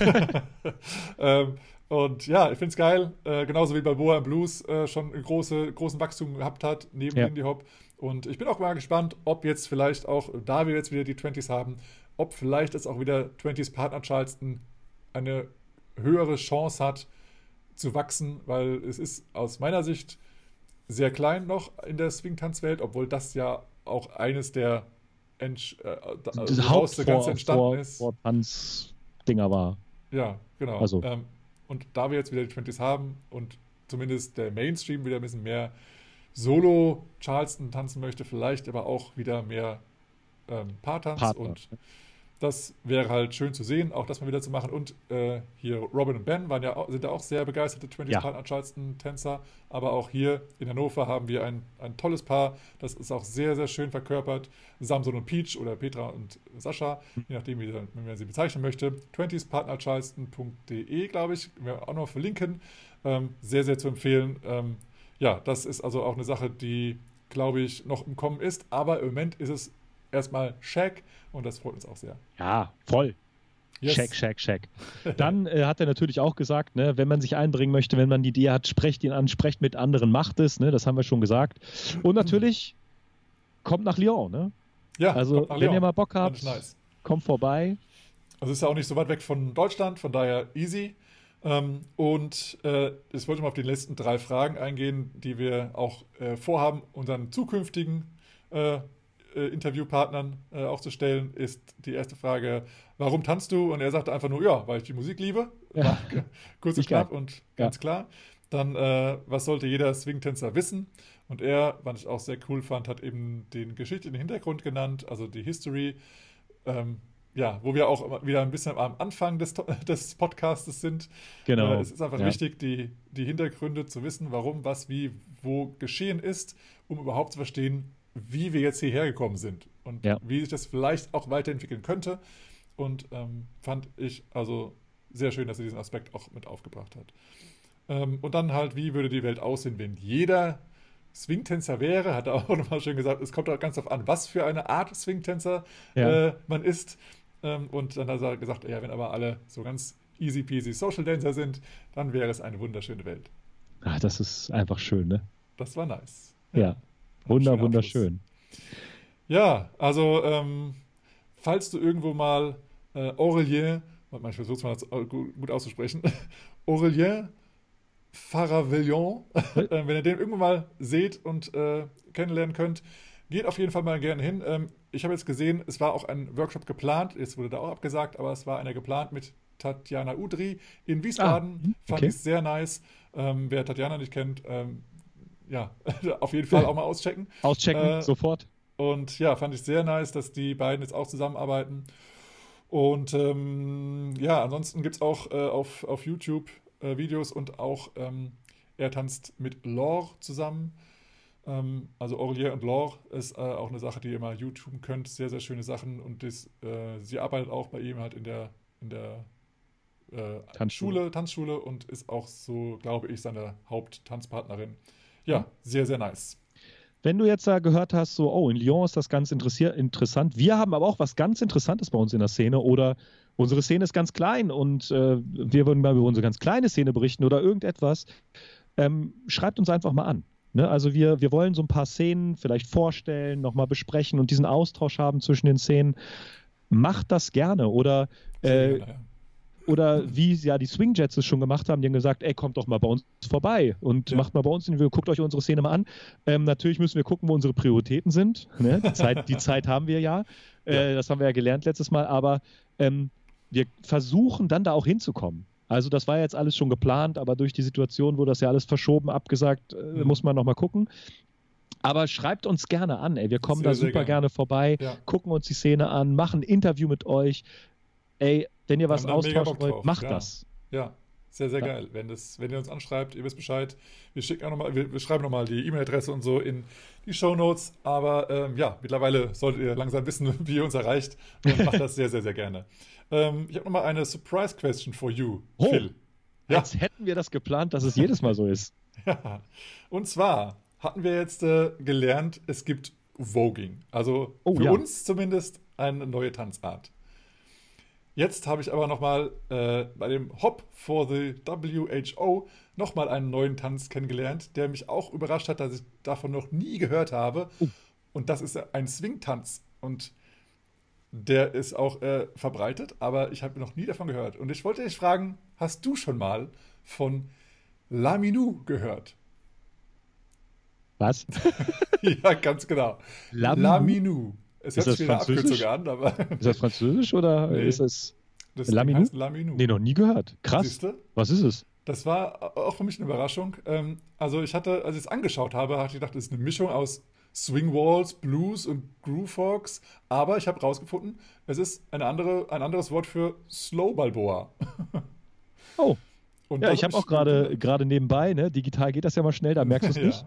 ähm, und ja, ich finde es geil. Äh, genauso wie bei Boa Blues äh, schon einen große, großen Wachstum gehabt hat, neben ja. Indie Hop. Und ich bin auch mal gespannt, ob jetzt vielleicht auch, da wir jetzt wieder die 20s haben, ob vielleicht jetzt auch wieder 20s Partner Charleston eine höhere Chance hat zu wachsen, weil es ist aus meiner Sicht sehr klein noch in der Swing-Tanzwelt, obwohl das ja auch eines der Entsch äh, das Hauptganze entstanden vor, ist. Vor Tanzdinger war. Ja, genau. Also. Ähm, und da wir jetzt wieder die 20s haben und zumindest der Mainstream wieder ein bisschen mehr Solo Charleston tanzen möchte, vielleicht aber auch wieder mehr ähm, Paartanz Partner. und das wäre halt schön zu sehen, auch das mal wieder zu machen. Und äh, hier Robin und Ben waren ja auch, sind ja auch sehr begeisterte 20 ja. Partner Charleston Tänzer. Aber auch hier in Hannover haben wir ein, ein tolles Paar. Das ist auch sehr, sehr schön verkörpert. Samson und Peach oder Petra und Sascha, hm. je nachdem, wie, wie man sie bezeichnen möchte. 20spartnercharleston.de, glaube ich, wir auch noch verlinken. Ähm, sehr, sehr zu empfehlen. Ähm, ja, das ist also auch eine Sache, die, glaube ich, noch im Kommen ist. Aber im Moment ist es erstmal Shaq und das freut uns auch sehr. Ja, voll. Yes. Check, check, check. Dann äh, hat er natürlich auch gesagt, ne, wenn man sich einbringen möchte, wenn man die Idee hat, sprecht ihn an, sprecht mit anderen, macht es, ne, das haben wir schon gesagt. Und natürlich kommt nach Lyon, ne? Ja, also wenn ihr mal Bock habt, nice. kommt vorbei. Also ist ja auch nicht so weit weg von Deutschland, von daher easy. Ähm, und äh, ich wollte mal auf die letzten drei Fragen eingehen, die wir auch äh, vorhaben, unseren zukünftigen äh, Interviewpartnern äh, auch zu stellen, ist die erste Frage, warum tanzt du? Und er sagte einfach nur, ja, weil ich die Musik liebe. Ja. Kurz und knapp und ganz ja. klar. Dann, äh, was sollte jeder Swing-Tänzer wissen? Und er, was ich auch sehr cool fand, hat eben den geschichtlichen Hintergrund genannt, also die History. Ähm, ja, wo wir auch wieder ein bisschen am Anfang des, des Podcasts sind. Genau. Äh, es ist einfach ja. wichtig, die, die Hintergründe zu wissen, warum, was, wie, wo geschehen ist, um überhaupt zu verstehen, wie wir jetzt hierher gekommen sind und ja. wie sich das vielleicht auch weiterentwickeln könnte. Und ähm, fand ich also sehr schön, dass er diesen Aspekt auch mit aufgebracht hat. Ähm, und dann halt, wie würde die Welt aussehen, wenn jeder Swingtänzer wäre, hat er auch nochmal schön gesagt, es kommt auch ganz darauf an, was für eine Art Swingtänzer ja. äh, man ist. Ähm, und dann hat er gesagt, ja, wenn aber alle so ganz easy peasy Social Dancer sind, dann wäre es eine wunderschöne Welt. Ach, das ist einfach schön, ne? Das war nice. ja. ja. Wunder, wunderschön. Ja, also ähm, falls du irgendwo mal äh, Aurelien, ich versuche es mal gut auszusprechen, Aurelien Faravillon, äh, wenn ihr den irgendwo mal seht und äh, kennenlernen könnt, geht auf jeden Fall mal gerne hin. Ähm, ich habe jetzt gesehen, es war auch ein Workshop geplant, jetzt wurde da auch abgesagt, aber es war einer geplant mit Tatjana Udri in Wiesbaden. Ah, okay. Fand ich sehr nice. Ähm, wer Tatjana nicht kennt, ähm, ja, auf jeden Fall auch mal auschecken. Auschecken, äh, sofort. Und ja, fand ich sehr nice, dass die beiden jetzt auch zusammenarbeiten. Und ähm, ja, ansonsten gibt es auch äh, auf, auf YouTube äh, Videos und auch ähm, er tanzt mit Laure zusammen. Ähm, also Aurelier und Laure ist äh, auch eine Sache, die ihr mal YouTube könnt. Sehr, sehr schöne Sachen. Und das, äh, sie arbeitet auch bei ihm halt in der, in der äh, Tanzschule, Tanzschule und ist auch so, glaube ich, seine Haupttanzpartnerin. Ja, sehr, sehr nice. Wenn du jetzt da gehört hast, so, oh, in Lyon ist das ganz interessant. Wir haben aber auch was ganz Interessantes bei uns in der Szene oder unsere Szene ist ganz klein und äh, wir würden mal über unsere ganz kleine Szene berichten oder irgendetwas. Ähm, schreibt uns einfach mal an. Ne? Also wir, wir wollen so ein paar Szenen vielleicht vorstellen, nochmal besprechen und diesen Austausch haben zwischen den Szenen. Macht das gerne oder äh, gerne, ja. Oder wie ja die Swing Jets es schon gemacht haben, die haben gesagt, ey, kommt doch mal bei uns vorbei und ja. macht mal bei uns, guckt euch unsere Szene mal an. Ähm, natürlich müssen wir gucken, wo unsere Prioritäten sind. Ne? Die, Zeit, die, Zeit, haben wir ja. Äh, ja. Das haben wir ja gelernt letztes Mal, aber ähm, wir versuchen dann da auch hinzukommen. Also das war jetzt alles schon geplant, aber durch die Situation wurde das ja alles verschoben, abgesagt, äh, mhm. muss man nochmal gucken. Aber schreibt uns gerne an, ey. Wir kommen sehr, da super gerne. gerne vorbei, ja. gucken uns die Szene an, machen ein Interview mit euch. Ey, wenn ihr was austauschen wollt, macht ja. das. Ja, sehr, sehr ja. geil. Wenn, das, wenn ihr uns anschreibt, ihr wisst Bescheid. Wir, schicken auch noch mal, wir, wir schreiben nochmal die E-Mail-Adresse und so in die Show Notes. Aber ähm, ja, mittlerweile solltet ihr langsam wissen, wie ihr uns erreicht. Und macht das sehr, sehr, sehr gerne. Ähm, ich habe nochmal eine Surprise-Question for you, oh, Phil. Ja. Als hätten wir das geplant, dass es jedes Mal so ist. ja. Und zwar hatten wir jetzt äh, gelernt, es gibt Voging. Also Oh, für ja. uns zumindest eine neue Tanzart. Jetzt habe ich aber nochmal äh, bei dem Hop for the WHO nochmal einen neuen Tanz kennengelernt, der mich auch überrascht hat, dass ich davon noch nie gehört habe. Oh. Und das ist ein Swing-Tanz. Und der ist auch äh, verbreitet, aber ich habe noch nie davon gehört. Und ich wollte dich fragen, hast du schon mal von Laminu gehört? Was? ja, ganz genau. Laminu? Laminu. Es Ist hört sich Französisch? An, aber Ist das Französisch oder Nee. ist das. das Laminu? heißt Laminu. Nee, noch nie gehört. Krass. Siehste? Was ist es? Das war auch für mich eine Überraschung. Ähm, also ich hatte, als ich es angeschaut habe, hatte ich gedacht, das ist eine Mischung aus Swing Walls, Blues und Groove Fox. Aber ich habe rausgefunden, es ist eine andere, ein anderes Wort für Slow Balboa. Oh, Und ja, ich habe auch gerade gerade nebenbei, ne? Digital geht das ja mal schnell, da merkst du es Ja. nicht.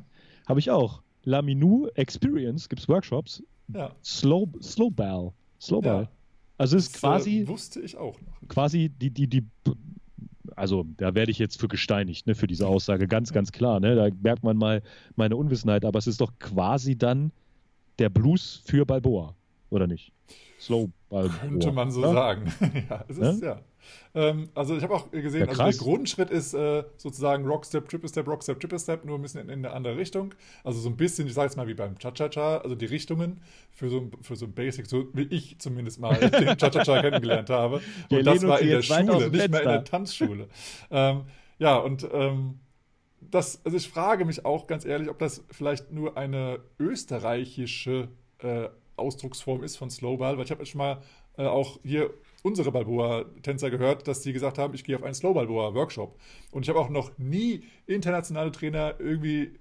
Habe ich auch. Laminu Experience, gibt es Workshops. Ja, Slow, Slowball. Slowball. Ja. Also es ist das quasi, äh, wusste ich auch noch. quasi die, die, die, also da werde ich jetzt für gesteinigt, ne, für diese Aussage, ganz, ganz klar, ne? Da merkt man mal meine Unwissenheit, aber es ist doch quasi dann der Blues für Balboa, oder nicht? Slow Balboa. Könnte man so ja? sagen. ja, es ist, ja. Ähm, also ich habe auch gesehen, Ja, also der. Grundschritt ist äh, sozusagen Rockstep, Triple Step, Rockstep, Triple Step, nur ein bisschen in, in eine andere Richtung. Also so ein bisschen, ich sage jetzt mal wie beim Cha-Cha-Cha, also die Richtungen für so, ein- für so ein Basic, so wie ich zumindest mal den Cha-Cha-Cha kennengelernt habe. Und das war in der Schule, nicht mehr in der. Tanzschule. ähm, ja, und ähm, das, also ich frage mich auch ganz ehrlich, ob das vielleicht nur eine österreichische äh, Ausdrucksform ist von Slowball, weil ich habe jetzt schon mal äh, auch hier unsere Balboa-Tänzer gehört, dass die gesagt haben, ich gehe auf einen Slow-Balboa-Workshop. Und ich habe auch noch nie internationale Trainer irgendwie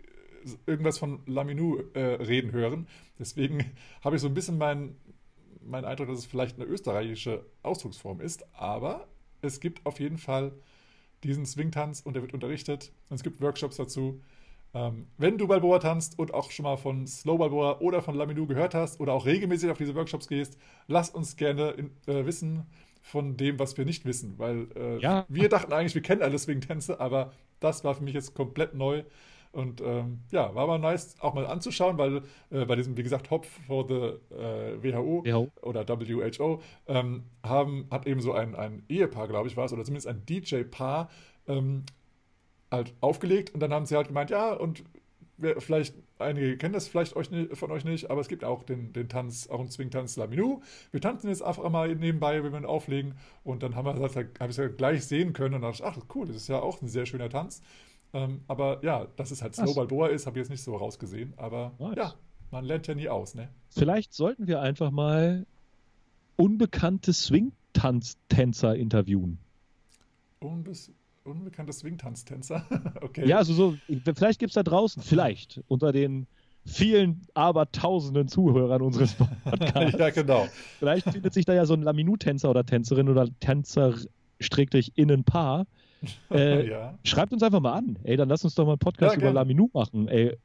irgendwas von Laminu äh, reden hören. Deswegen habe ich so ein bisschen meinen mein Eindruck, dass es vielleicht eine österreichische Ausdrucksform ist, aber es gibt auf jeden Fall diesen Swing-Tanz und der wird unterrichtet und es gibt Workshops dazu. Ähm, wenn du Balboa tanzt und auch schon mal von Slow Balboa oder von Laminu gehört hast oder auch regelmäßig auf diese Workshops gehst, lass uns gerne in, äh, wissen von dem, was wir nicht wissen, weil äh, Ja. wir dachten eigentlich, wir kennen alle Swing-Tänze, aber das war für mich jetzt komplett neu. Und ähm, ja, war aber nice auch mal anzuschauen, weil äh, bei diesem, wie gesagt, Hop for the äh, WHO WHO. oder WHO ähm, haben, hat eben so ein, ein Ehepaar, glaube ich, war es, oder zumindest ein DJ-Paar ähm, halt aufgelegt und dann haben sie halt gemeint, ja, und wer, vielleicht, einige kennen das vielleicht euch von euch nicht, aber es gibt auch den, den Tanz, auch einen Swing-Tanz Laminu. Wir tanzen jetzt einfach mal nebenbei, wenn wir ihn auflegen und dann haben wir das halt, habe ich es ja gleich sehen können und dachte ich, ach cool, das ist ja auch ein sehr schöner Tanz. Ähm, aber ja, dass es halt Krass. Slow Balboa ist, habe ich jetzt nicht so rausgesehen, aber Nice. ja, man lernt ja nie aus, ne? Vielleicht sollten wir einfach mal unbekannte Swing-Tänzer interviewen. Unbes unbekannte Swing-Tanztänzer. okay. Ja, also so, vielleicht gibt es da draußen, vielleicht, unter den vielen, aber tausenden Zuhörern unseres Podcasts, ja, genau. vielleicht findet sich da ja so ein Laminu-Tänzer oder Tänzerin oder Tänzer Stricklich Innenpaar. Äh, ja. Schreibt uns einfach mal an. Ey, dann lass uns doch mal einen Podcast Ja, über. Laminu machen. Ey,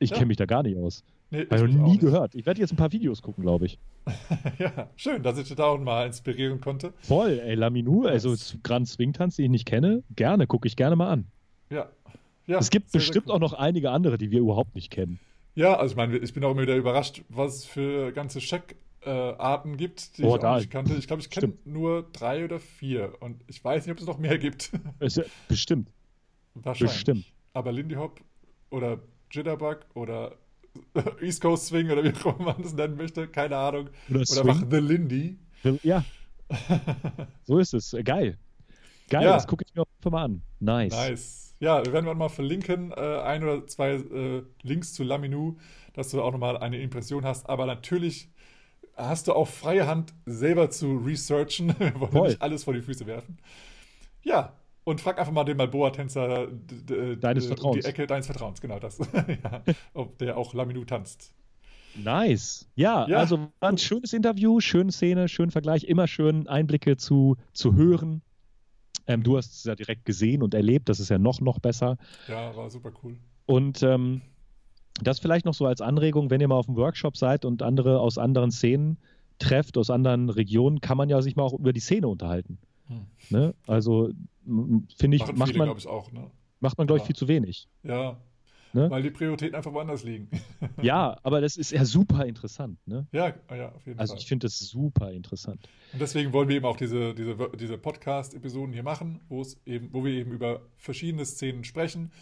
ich Ja. kenne mich da gar nicht aus. Nee, Habe ich noch nie gehört. Ich werde jetzt ein paar Videos gucken, glaube ich. ja, schön, dass ich dich da auch mal inspirieren konnte. Voll, ey, Laminu, also. Grand Swing-Tanz, den ich nicht kenne, gerne, gucke ich gerne mal an. Ja. ja es gibt sehr, sehr bestimmt cool. auch noch einige andere, die wir überhaupt nicht kennen. Ja, also ich meine, ich bin auch immer wieder überrascht, was es für ganze Check-Arten gibt, die Oh, ich da- auch nicht kannte. Ich glaube, ich kenne nur drei oder vier und ich weiß nicht, ob es noch mehr gibt. Es, bestimmt, Wahrscheinlich. bestimmt. Aber Lindy Hop oder Jitterbug oder East Coast Swing oder wie auch immer man das nennen möchte, keine Ahnung. Oder Oder Swing. einfach The Lindy. Ja, so ist es. Geil. Geil, Ja. das gucke ich mir auf jeden Fall mal an. Nice. Nice. Ja, wir werden wir mal verlinken, äh, ein oder zwei äh, Links zu Laminu, dass du auch nochmal eine Impression hast. Aber natürlich hast du auch freie Hand, selber zu researchen. Wir wollen Voll. nicht alles vor die Füße werfen. Ja, und frag einfach mal den Balboa-Tänzer d- d- Deines Vertrauens. Die Ecke deines Vertrauens, genau das. ja, ob der auch Laminu tanzt. Nice. Ja, Ja. also war ein schönes Interview, schöne Szene, schönen Vergleich, immer schön Einblicke zu, zu hören. Ähm, du hast es ja direkt gesehen und erlebt, das ist ja noch, noch besser. Ja, war super cool. Und ähm, das vielleicht noch so als Anregung, wenn ihr mal auf dem Workshop seid und andere aus anderen Szenen trefft, aus anderen Regionen, kann man ja sich mal auch über die Szene unterhalten. Hm. Ne? Also finde ich, Machen macht viele, man, glaube ich, auch. Ne? macht man, glaube ich, Ja. viel zu wenig. Ja. Ne? Weil die Prioritäten einfach woanders liegen. Ja, aber das ist ja super interessant. Ne? ja, ja, auf jeden Also Fall. ich finde das super interessant. Und deswegen wollen wir eben auch diese, diese, diese Podcast-Episoden hier machen, wo es eben, wo wir eben über verschiedene Szenen sprechen.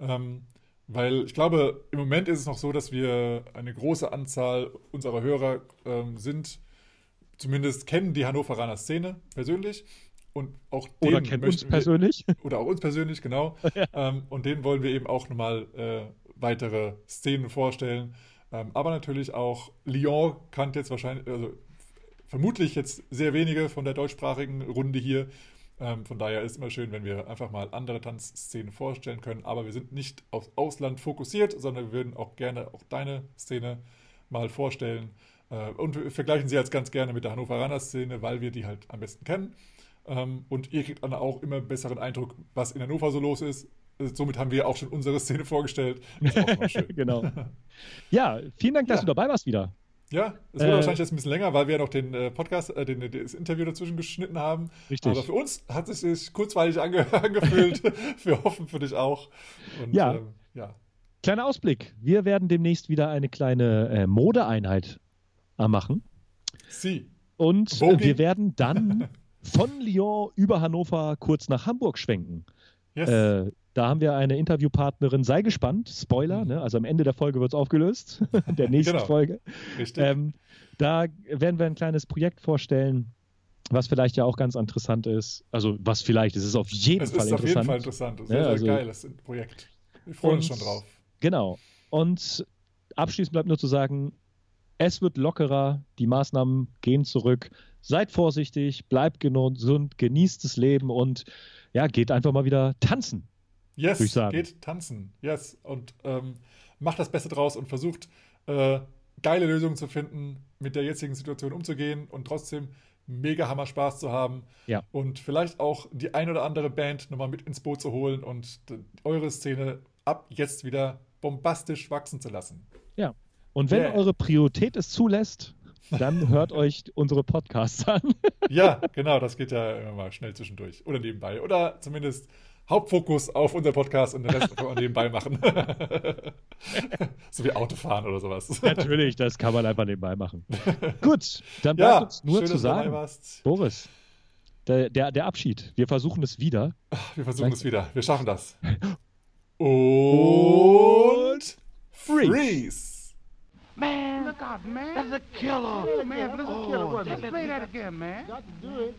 Ähm, weil ich glaube, im Moment ist es noch so, dass wir eine große Anzahl unserer Hörer ähm, sind, zumindest kennen die Hannoveraner Szene persönlich. Und auch Oder denen kennt uns möchten wir- persönlich. oder auch uns persönlich, genau. ähm, und denen wollen wir eben auch nochmal äh, weitere Szenen vorstellen. Ähm, aber natürlich auch Lyon kannte jetzt wahrscheinlich, also vermutlich jetzt sehr wenige von der deutschsprachigen Runde hier. Ähm, von daher ist es immer schön, wenn wir einfach mal andere Tanzszenen vorstellen können. Aber wir sind nicht aufs Ausland fokussiert, sondern wir würden auch gerne auch deine Szene mal vorstellen. Äh, und wir vergleichen sie jetzt ganz gerne mit der Hannoveraner Szene, weil wir die halt am besten kennen. Ähm, und ihr kriegt dann auch immer einen besseren Eindruck, was in Hannover so los ist. Äh, Somit haben wir auch schon unsere Szene vorgestellt. Genau. Ja, vielen Dank, dass Ja. du dabei warst wieder. Ja, es wird Äh, wahrscheinlich jetzt ein bisschen länger, weil wir noch den äh, Podcast, äh, den, das Interview dazwischen geschnitten haben. Richtig. Aber für uns hat es sich kurzweilig ange angefühlt. wir hoffen für dich auch. Und, Ja. ähm, ja. Kleiner Ausblick. Wir werden demnächst wieder eine kleine äh, Modeeinheit äh, machen. Sie. Und äh, wir werden dann von Lyon über Hannover kurz nach Hamburg schwenken. Yes. Äh, da haben wir eine Interviewpartnerin. Sei gespannt. Spoiler, Mhm. ne? also am Ende der Folge wird es aufgelöst. der nächsten Genau. Folge. Richtig. Ähm, da werden wir ein kleines Projekt vorstellen, was vielleicht ja auch ganz interessant ist. Also, was vielleicht, es ist auf jeden es Fall ist auf jeden interessant. Fall interessant. Sehr, Ja, sehr also- geiles Projekt. Wir freuen uns schon drauf. Genau. Und abschließend bleibt nur zu sagen, es wird lockerer, die Maßnahmen gehen zurück. Seid vorsichtig, bleibt gesund, genießt das Leben und ja, geht einfach mal wieder tanzen. Yes, ich sagen. geht tanzen. Yes. Und ähm, macht das Beste draus und versucht, äh, geile Lösungen zu finden, mit der jetzigen Situation umzugehen und trotzdem mega Hammer Spaß zu haben. Ja. Und vielleicht auch die ein oder andere Band nochmal mit ins Boot zu holen und eure Szene ab jetzt wieder bombastisch wachsen zu lassen. Ja. Und wenn Yeah. eure Priorität es zulässt, dann hört euch unsere Podcasts an. Ja, genau, das geht ja immer mal schnell zwischendurch oder nebenbei. Oder zumindest Hauptfokus auf unser Podcast und den Rest kann man nebenbei machen. so wie Autofahren oder sowas. Natürlich, das kann man einfach nebenbei machen. Gut, dann bleibt Ja, uns nur schön, zu sagen. Boris, der, der, der Abschied. Wir versuchen es wieder. Wir versuchen es wieder. Wir schaffen das. Und Und Freeze. Freeze. Look out, man. That's a killer. Oh, man, that's a killer. Oh, Let's play that again, man. Got to do it.